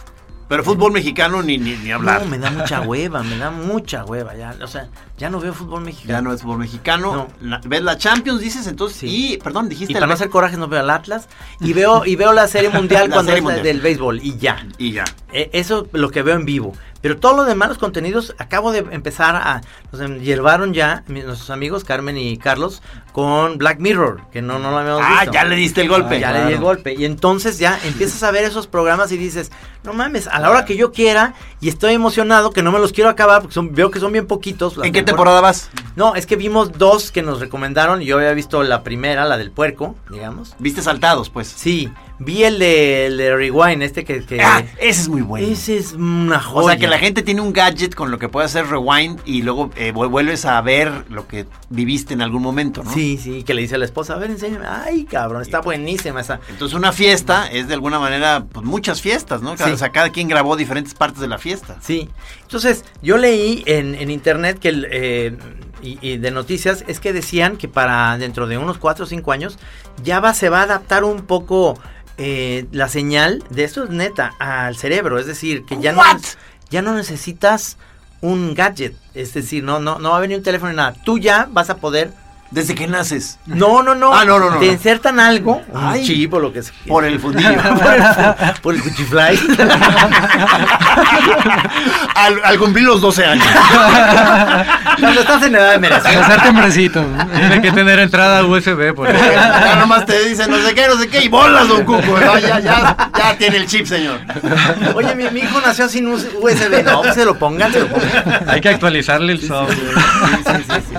pero fútbol mexicano ni, ni, ni hablar. No, me da mucha hueva, me da mucha hueva. Ya, o sea, ya no veo fútbol mexicano. Ya no es fútbol mexicano. No. La- ¿Ves la Champions, dices? Entonces, Sí. y, perdón, dijiste... Y el para no hacer corajes no veo al Atlas. Y veo, y veo la serie mundial La cuando serie es mundial. del béisbol. Y ya. Y ya. Eh, eso es lo que veo en vivo. Pero todo lo demás, los contenidos, acabo de empezar a... Nos llevaron ya nuestros amigos Carmen y Carlos con Black Mirror, que no, no lo habíamos Ah, visto. ya le diste el golpe. Ah, ya le di el golpe. Y entonces ya empiezas a ver esos programas y dices, no mames, a la hora que yo quiera y estoy emocionado que no me los quiero acabar porque son, veo que son bien poquitos. ¿En qué temporada vas? No, es que vimos dos que nos recomendaron y yo había visto la primera, la del puerco, digamos. Viste saltados, pues. Sí, vi el de, el de Rewind, este que... que- Ah, ese es muy bueno. ese es una joya. O sea, que la gente tiene un gadget con lo que puede hacer rewind y luego eh, vu- vuelves a ver lo que viviste en algún momento, ¿no? Sí, sí, que le dice a la esposa, a ver, enséñame. Ay, cabrón, está buenísima esa. Entonces una fiesta es de alguna manera, pues muchas fiestas, ¿no? Cada- Sí. O sea, cada quien grabó diferentes partes de la fiesta. Sí, entonces yo leí en, en internet que el, eh, y, y de noticias es que decían que para dentro de unos 4 o 5 años ya va, se va a adaptar un poco eh, la señal de esto es neta al cerebro, es decir, que ya no, ya no necesitas un gadget, es decir, no, no, no va a venir un teléfono ni nada, tú ya vas a poder Desde que naces. no, no, no. Ah, no, no, no, Te insertan algo, un Ay. chip o lo que sea. Por el fundillo. por el, por el cuchifly. al, al cumplir los 12 años. Cuando estás en edad de Para merecer. hacerte hombrecito. Tiene que tener entrada USB por eso. ya nomás te dicen no sé qué, no sé qué, y bolas, don Cuco. No, ya, ya, ya tiene el chip, señor. Oye, mi, mi hijo nació sin us- USB. No, pues se lo pongan, se lo pongan. Hay que actualizarle el software. Sí, sí, sí, sí.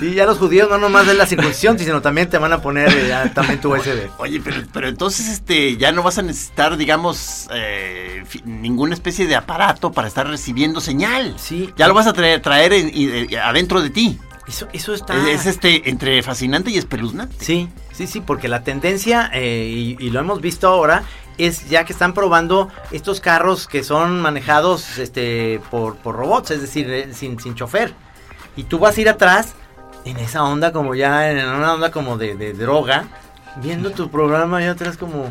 Sí, ya los judíos no nomás de la circuncisión, sino también te van a poner eh, también tu USB. Oye, pero, pero entonces este ya no vas a necesitar, digamos, eh, ninguna especie de aparato para estar recibiendo señal. Sí. Ya lo vas a traer, traer en- y- eh, adentro de ti. Eso, eso está. Es, es, este entre fascinante y espeluznante. Sí, sí, sí, porque la tendencia, eh, y, y lo hemos visto ahora, es ya que están probando estos carros que son manejados este, por, por robots, es decir, sin, sin chofer. Y tú vas a ir atrás, en esa onda como ya, en una onda como de, de droga, viendo tu programa ya atrás como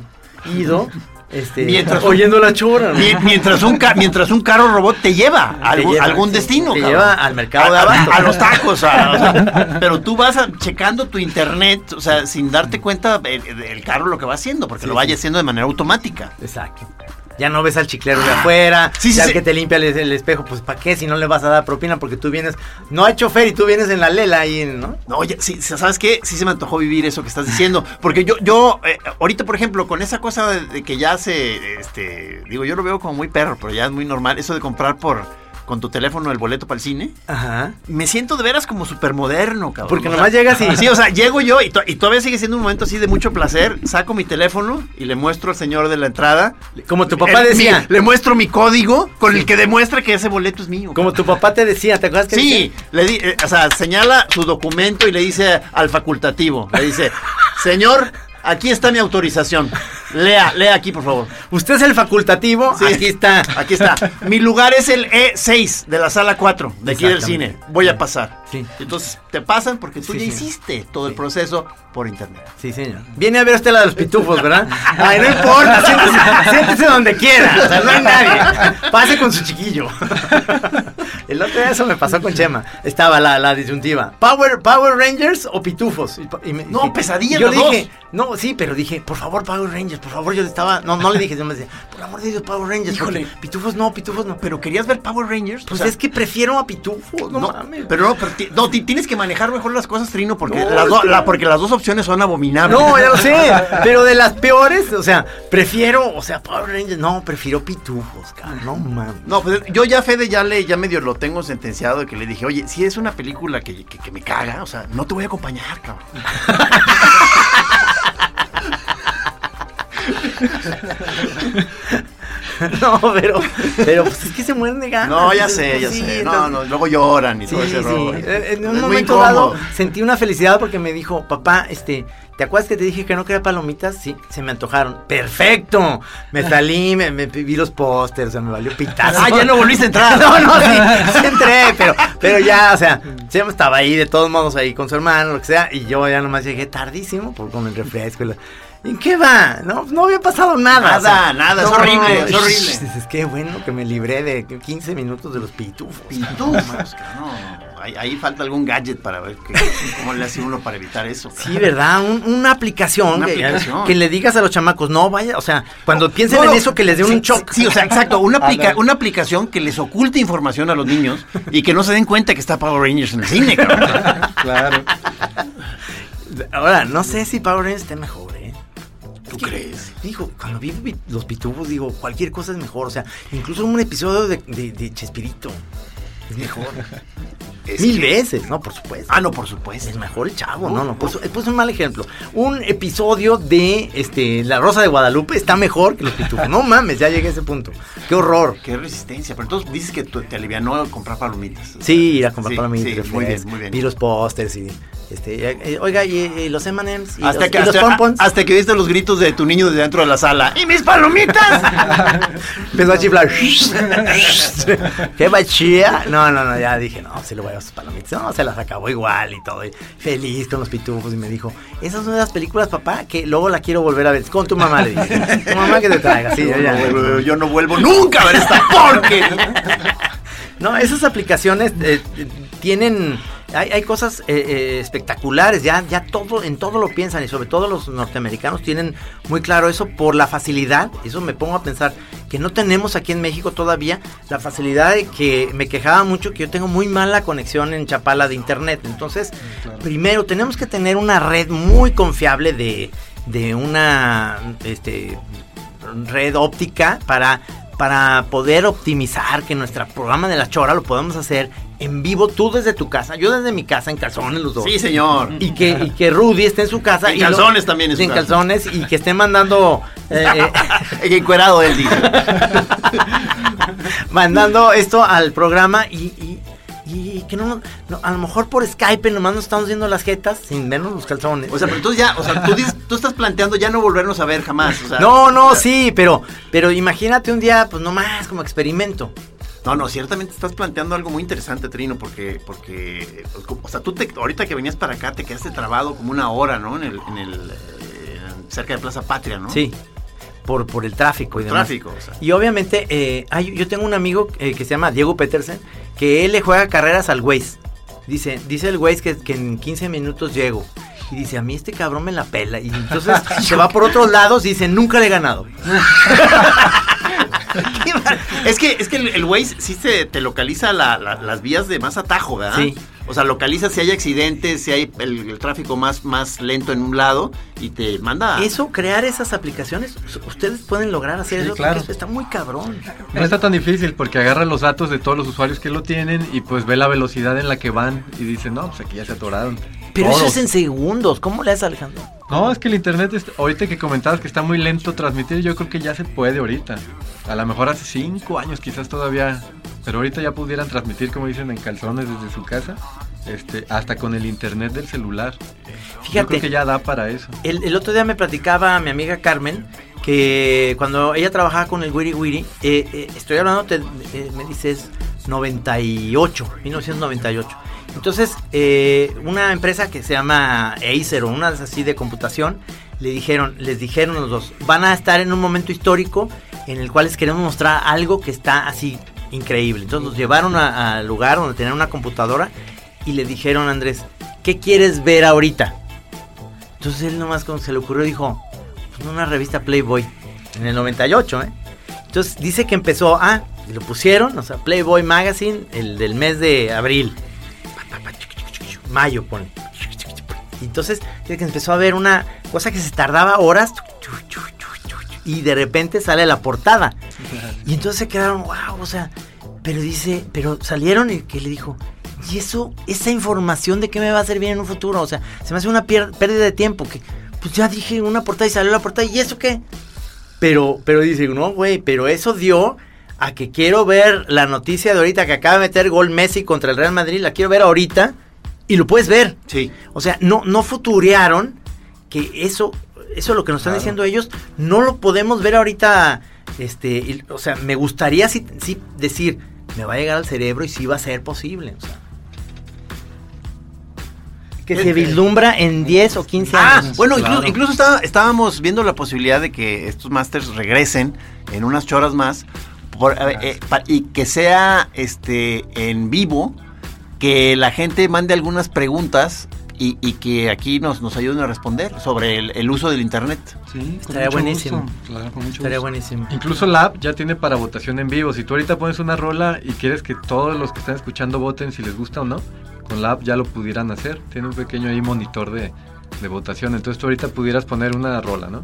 ido, este, Mientras- oyendo la chora. ¿no? Mie- Mientras un, ca- mientras un carro robot te lleva a algún, lleva, algún sí, destino. te cabrón. lleva al mercado de a- abasto. A, los tacos. a- o sea, pero tú vas a- checando tu internet, o sea, sin darte cuenta el, el carro lo que va haciendo, porque Sí, lo vaya haciendo de manera automática. Exacto. Ya no ves al chiclero de afuera, Sí, sí, sí. que te limpia el, el espejo, pues ¿para qué si no le vas a dar propina? Porque tú vienes, no hay chofer y tú vienes en la lela ahí, ¿no? No, ya, sí, ¿sabes qué? Sí se me antojó vivir eso que estás diciendo. Porque yo, yo, eh, ahorita, por ejemplo, con esa cosa de, de que ya se, este, digo, yo lo veo como muy perro, pero ya es muy normal, eso de comprar por, con tu teléfono el boleto para el cine. Ajá. Me siento de veras como súper moderno, cabrón. Porque O nomás llegas y- Sí, o sea, llego yo y, to- y todavía sigue siendo un momento así de mucho placer. Saco mi teléfono y le muestro al señor de la entrada. Como tu papá el- decía, mi- le muestro mi código con el que demuestra que ese boleto es mío. como tu papá te decía, ¿te acuerdas que Sí, decía? le di- eh, o sea, señala su documento y le dice al facultativo, le dice, señor, aquí está mi autorización. Lea, lea aquí, por favor. Usted es el facultativo. Sí. Aquí está. Aquí está. Mi lugar es el E6 de la sala 4 de aquí del cine. Voy a pasar. Sí. Entonces te pasan porque tú Sí, ya hiciste todo el proceso por internet. Sí, señor. Viene a ver usted la de los pitufos, ¿verdad? Ay, no importa, siéntese, siéntese donde quiera. O sea, no hay nadie. Pase con su chiquillo. El otro día eso me pasó con Chema. Estaba la, la disyuntiva. Power, Power Rangers o pitufos. Y pa- y me- No, pesadilla Yo dije, no, sí, pero dije, por favor, Power Rangers, por favor, yo estaba. No, no le dije, yo me decía, por amor de Dios, Power Rangers. Híjole. Pitufos no, pitufos no. Pero querías ver Power Rangers. Pues O sea, es que prefiero a pitufos, no, no, mames. pero no, pero no, ti- tienes que manejar mejor las cosas, Trino, porque, No, las, do- la- porque las dos opciones son abominables. No, ya lo sé, pero de las peores, o sea, prefiero, o sea, Power Rangers, no, prefiero pitufos, cabrón, no mames. No, pues yo ya Fede ya le ya medio lo tengo sentenciado de que le dije, oye, si es una película que, que- que me caga, o sea, no te voy a acompañar, cabrón. No, pero, pero pues es que se mueren de ganas. No, ya sé, ya sí, sé. No, no, luego lloran y Sí, todo ese rollo. En un momento dado sentí una felicidad porque me dijo, papá, este, ¿te acuerdas que te dije que no quería palomitas? Sí, se me antojaron. ¡Perfecto! Me salí, me, me vi los pósters, o sea, me valió pitazo. Ah, ya no volviste a entrar. No, no, sí, sí entré, pero, pero ya, o sea, Chema estaba ahí de todos modos ahí con su hermano, lo que sea, y yo ya nomás llegué tardísimo por con el refresco y la- ¿En qué va? No, no había pasado nada. Nada, nada, es horrible, es horrible. Dices, qué bueno que me libré de 15 minutos de los pitufos. Pitufos, no, no. Ahí, ahí falta algún gadget para ver qué- cómo le hace uno para evitar eso. Sí, ¿verdad? Un- una aplicación, Una que, aplicación. que le digas a los chamacos, no vaya, o sea, cuando piensen No, en eso que les dé un shock. Sí, o sea, exacto, una, aplica- una aplicación que les oculte información a los niños y que no se den cuenta que está Power Rangers en el cine, cabrón. Claro. Ahora, no sé si Power Rangers esté mejor. ¿Tú que, crees? Digo, cuando vi los pitufos, digo, cualquier cosa es mejor. O sea, incluso un episodio de, de, de Chespirito es mejor. Es Mil que- veces, ¿no? Por supuesto. Ah, no, por supuesto. Es mejor el chavo, no, no. Por su- pues un mal ejemplo. Un episodio de este La Rosa de Guadalupe está mejor que los pitufos. No mames, ya llegué a ese punto. Qué horror. Qué resistencia. Pero entonces dices que te alivianó comprar palomitas. Sí, ir a comprar Sí, sí, muy bien, muy bien. Vi los pósters y. Este, eh, oiga, y, y los M&M's y Hasta los, que, y los hasta, pompons. hasta que viste los gritos de tu niño desde dentro de la sala. ¡Y mis palomitas! Empezó a chiflar. ¿Qué bachía? No, no, no, ya dije, no, se lo voy a sus palomitas. No, se las acabó igual y todo. y feliz con los pitufos. Y me dijo, esas son las películas, papá, que luego la quiero volver a ver. Con tu mamá le dije. Tu mamá que te traiga. Sí, yo ya. no vuelvo, yo no vuelvo nunca a ver esta porquería. No, esas aplicaciones eh, eh, tienen, hay, hay cosas eh, eh, espectaculares, ya, ya todo, en todo lo piensan y sobre todo los norteamericanos tienen muy claro eso por la facilidad, eso me pongo a pensar que no tenemos aquí en México todavía la facilidad de que me quejaba mucho que yo tengo muy mala conexión en Chapala de internet, entonces primero tenemos que tener una red muy confiable de, de una, este, red óptica para, para poder optimizar que nuestro programa de la chora lo podamos hacer en vivo tú desde tu casa, yo desde mi casa en calzones los dos. Sí, señor. Y que, y que Rudy esté en su casa. En y lo- calzones también en su En casa. calzones y que esté mandando. eh, eh, Encuerado él dice. mandando esto al programa y, y- y que no, no- A lo mejor por Skype nomás nos estamos viendo las jetas sin vernos los calzones. O sea, pero entonces ya, o sea, tú, dices- tú estás planteando ya no volvernos a ver jamás. O sea, no, no, sí, pero, pero imagínate un día, pues nomás como experimento. No, no, ciertamente estás planteando algo muy interesante, Trino, porque, porque, o sea, tú te, ahorita que venías para acá te quedaste trabado como una hora, ¿no? En el, en el, eh, cerca de Plaza Patria, ¿no? Sí, por, por el tráfico y demás. Tráfico, o sea. Y obviamente, eh, hay- yo tengo un amigo eh, que se llama Diego Petersen, que él le juega carreras al Waze. Dice, dice el Waze que, que en 15 minutos llego. Y dice, a mí este cabrón me la pela. Y entonces se va por otros lados y dice, nunca le he ganado. Es que, es que el, el Waze sí se te localiza la- la- las vías de más atajo, ¿verdad? Sí. O sea, localiza si hay accidentes, si hay el, el tráfico más, más lento en un lado y te manda. Eso, crear esas aplicaciones, ustedes pueden lograr hacer Sí, eso. claro. porque Está muy cabrón. No está tan difícil porque agarra los datos de todos los usuarios que lo tienen y pues ve la velocidad en la que van y dice, no, pues aquí ya se atoraron. Pero eso es en segundos. ¿Cómo le haces, Alejandro? No, es que el internet, es- ahorita que comentabas que está muy lento transmitir, yo creo que ya se puede ahorita. A lo mejor hace cinco años quizás todavía, pero ahorita ya pudieran transmitir, como dicen, en calzones desde su casa. este, hasta con el internet del celular. Yo Fíjate, creo que ya da para eso. el, el otro día me platicaba mi amiga Carmen que cuando ella trabajaba con el Wiri Wiri, eh, eh, estoy hablando, te- eh, me dices 98, 1998. Entonces, eh, una empresa que se llama Acer o una así de computación, le dijeron, les dijeron los dos, van a estar en un momento histórico en el cual les queremos mostrar algo que está así increíble. Entonces los llevaron al lugar donde tenían una computadora y le dijeron a Andrés, ¿qué quieres ver ahorita? Entonces él nomás cuando se le ocurrió dijo, pues una revista Playboy, en el 98, ¿eh? Entonces dice que empezó, ah, lo pusieron, o sea, Playboy Magazine, el del mes de abril. Mayo pone. Entonces empezó a ver una cosa que se tardaba horas. Y de repente sale la portada. Y entonces se quedaron, wow, o sea, pero dice, pero salieron y que le dijo, ¿y eso, esa información de qué me va a servir en un futuro? O sea, se me hace una pérdida de tiempo, que pues ya dije una portada y salió la portada, ¿y eso qué? Pero, pero dice, no, güey, pero eso dio a que quiero ver la noticia de ahorita que acaba de meter gol Messi contra el Real Madrid, la quiero ver ahorita y lo puedes ver. Sí. O sea, no, no futurearon que eso, eso lo que nos están diciendo ellos, no lo podemos ver ahorita. Este, y- o sea, me gustaría sí, sí decir, me va a llegar al cerebro y sí va a ser posible. O sea, que se vislumbra en 10 o 15 Ah, años. bueno, Claro. incluso, incluso estaba- estábamos viendo la posibilidad de que estos masters regresen en unas choras más por- eh, pa- y que sea este en vivo, que la gente mande algunas preguntas y, y que aquí nos, nos ayuden a responder sobre el, el uso del internet. Sí, con Estaría mucho buenísimo. gusto, Claro, con mucho Estaría gusto. buenísimo. Incluso la app ya tiene para votación en vivo. Si tú ahorita pones una rola y quieres que todos los que están escuchando voten si les gusta o no, con la app ya lo pudieran hacer. Tiene un pequeño ahí monitor de, de votación. Entonces tú ahorita pudieras poner una rola, ¿no?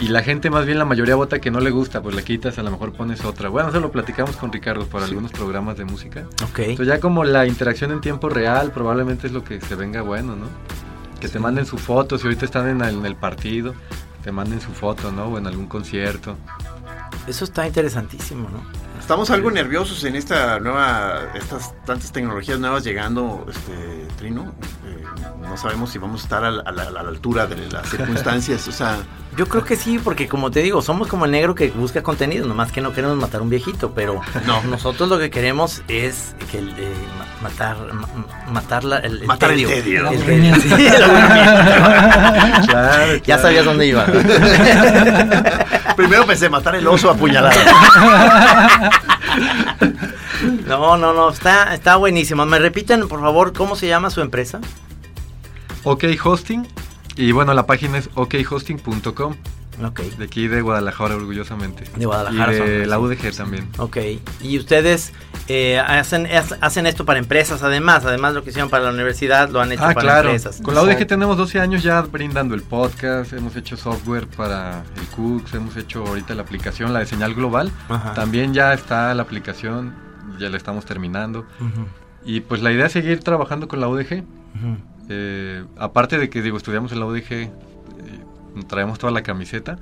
Y la gente, más bien la mayoría vota que no le gusta, pues le quitas, a lo mejor pones otra. Bueno, eso lo platicamos con Ricardo por algunos programas de música. Ok. Entonces ya como la interacción en tiempo real probablemente es lo que se venga bueno, ¿no? Que te manden su foto, si ahorita están en el, en el partido, te manden su foto, ¿no? O en algún concierto. Eso está interesantísimo, ¿no? Estamos algo nerviosos en esta nueva, estas tantas tecnologías nuevas llegando, este Trino. Eh, no sabemos si vamos a estar a la, a la- a la altura de las circunstancias. O sea, Yo creo que sí, porque como te digo, somos como el negro que busca contenido, nomás que no queremos matar a un viejito, pero No. nosotros lo que queremos es que el, eh, ma- matar ma- ma- matar la- el, el Matar el tedio. El tedio, sí. Claro, ya sabías dónde iba. primero pensé matar el oso apuñalado. No, no, no, está, está buenísimo. Me repiten, por favor, ¿cómo se llama su empresa? OK Hosting. Y bueno, la página es okhosting.com. Ok, De aquí de Guadalajara, orgullosamente. De Guadalajara Y de la UDG también. ok. Y ustedes eh, hacen, hacen esto para empresas, además, además lo que hicieron para la universidad, lo han hecho Ah, para claro. empresas. Con la UDG tenemos 12 años ya brindando el podcast, hemos hecho software para el Cooks, hemos hecho ahorita la aplicación, la de señal global. Ajá. También ya está la aplicación, ya la estamos terminando. Ujú, Y pues la idea es seguir trabajando con la UDG. ujú. Eh, aparte de que digo, estudiamos en la UDG, eh, traemos toda la camiseta,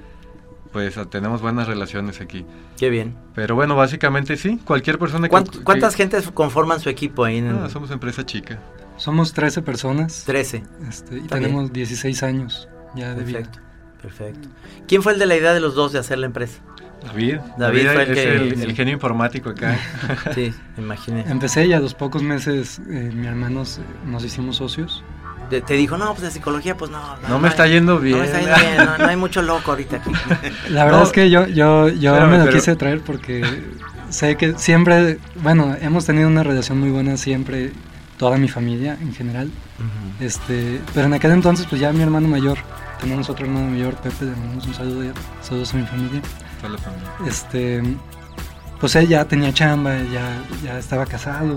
pues ah, tenemos buenas relaciones aquí. Qué bien. Pero bueno, básicamente sí, cualquier persona que... ¿Cuánt- que- ¿Cuántas gentes conforman su equipo ahí en Ah, somos empresa chica. Somos 13 personas 13? este, y tenemos 16 años ya de vida. Perfecto, perfecto. ¿Quién fue el de la idea de los dos de hacer la empresa? David, David fue el es que- el, el genio informático acá. Sí, me imaginé. Empecé y a los pocos meses eh, mi hermano nos hicimos socios. Te, te dijo, no, pues de psicología, pues no. No me está yendo bien. No me está yendo bien, no, no hay mucho loco ahorita aquí. La verdad No. es que yo, yo, yo Espérame, me lo pero- quise traer porque sé que siempre, bueno, hemos tenido una relación muy buena siempre, toda mi familia en general. Este, pero en aquel entonces, pues ya mi hermano mayor, tenemos otro hermano mayor, Pepe, le mandamos un saludo, saludos a mi familia. Toda la familia. Este, pues él ya tenía chamba, ya, ya estaba casado.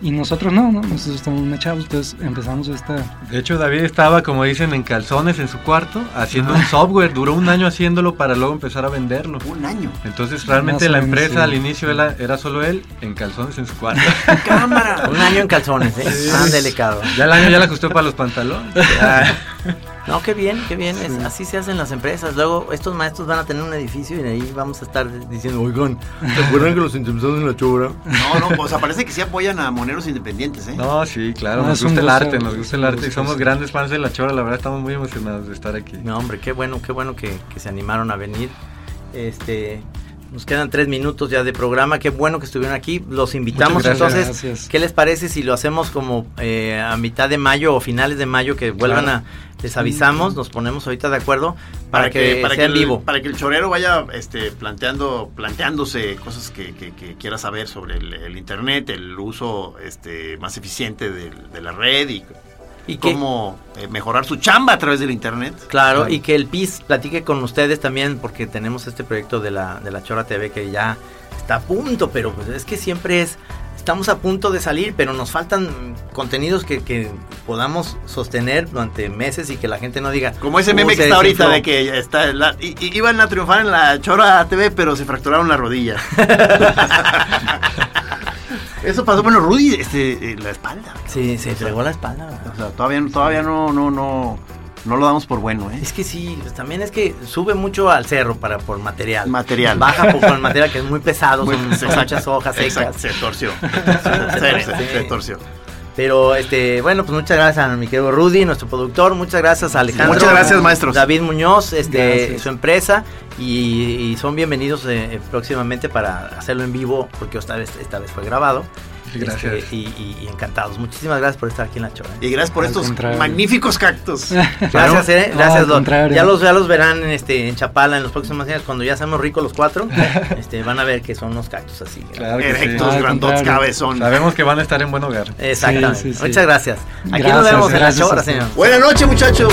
Y nosotros no, ¿no? Nosotros estamos muy chavos, entonces empezamos esta... De hecho, David estaba, como dicen, en calzones en su cuarto, haciendo un software. Duró un año haciéndolo para luego empezar a venderlo. Un año. Entonces, realmente la empresa sí. al inicio era, era solo él en calzones en su cuarto. Cámara. Un año en calzones, ¿eh? Sí. Tan delicado. ya el año ya le ajustó para los pantalones. No, qué bien, qué bien. Es, así se hacen las empresas. Luego, estos maestros van a tener un edificio y ahí vamos a estar diciendo, oigan, ¿se acuerdan que los interesados en la chora? No, no, o sea, parece que sí apoyan a moneros independientes, ¿eh? No, sí, claro, No, nos gusta el arte, nos gusta el arte y somos grandes fans de La Chora, la verdad estamos muy emocionados de estar aquí. No, hombre, qué bueno, qué bueno que, que se animaron a venir. Este, nos quedan tres minutos ya de programa. Qué bueno que estuvieron aquí. Los invitamos. Gracias. Entonces, Gracias. ¿qué les parece si lo hacemos como eh, a mitad de mayo o finales de mayo que vuelvan Claro. a les avisamos, nos ponemos ahorita de acuerdo para, que, para sea que el, vivo. para que el chorero vaya este, planteando, planteándose cosas que, que- que quiera saber sobre el, el internet, el uso este, más eficiente de, la red y, Y que- cómo eh, mejorar su chamba a través del internet. Claro, Claro. y que el PIS platique con ustedes también, porque tenemos este proyecto de la, de la Chora TV que ya está a punto, pero pues es que siempre es, estamos a punto de salir, pero nos faltan contenidos que, que podamos sostener durante meses y que la gente no diga. Como ese "Uh, meme que está ahorita desinfló". de que está la- i- iban a triunfar en la Chora TV, pero se fracturaron la rodilla. Eso pasó, bueno, Rudy, este, eh, la espalda. Sí, se fregó la espalda. O sea, todavía, todavía no, no, no, no lo damos por bueno, ¿eh? Es que sí, pues, también es que sube mucho al cerro para por material. Material. Baja por, por el material que es muy pesado, Muy- son, son exacto, muchas hojas exacto, secas. se torció. se, se- torció. Pero, este, bueno, pues muchas gracias a mi querido Rudy, nuestro productor. Muchas gracias a Alejandro. Muchas gracias, maestros. David Muñoz, este, Gracias. su empresa. Y, y son bienvenidos eh, próximamente para hacerlo en vivo, porque esta vez, esta vez fue grabado. Sí, gracias. Este, y, y- y encantados. Muchísimas gracias por estar aquí en la chora. Y gracias por Al estos contrario. magníficos cactus. Gracias, eh, No, gracias. Lo- contrario. ya los ya los verán en este en Chapala en los próximos días cuando ya seamos ricos los cuatro. este van a ver que son unos cactus así. Claro sí. Erectos, Al grandotes, cabezón. Sabemos que van a estar en buen hogar. Exactamente. Sí, sí, sí. Muchas gracias. Aquí nos vemos en la chora, señor. Buenas noches, muchachos.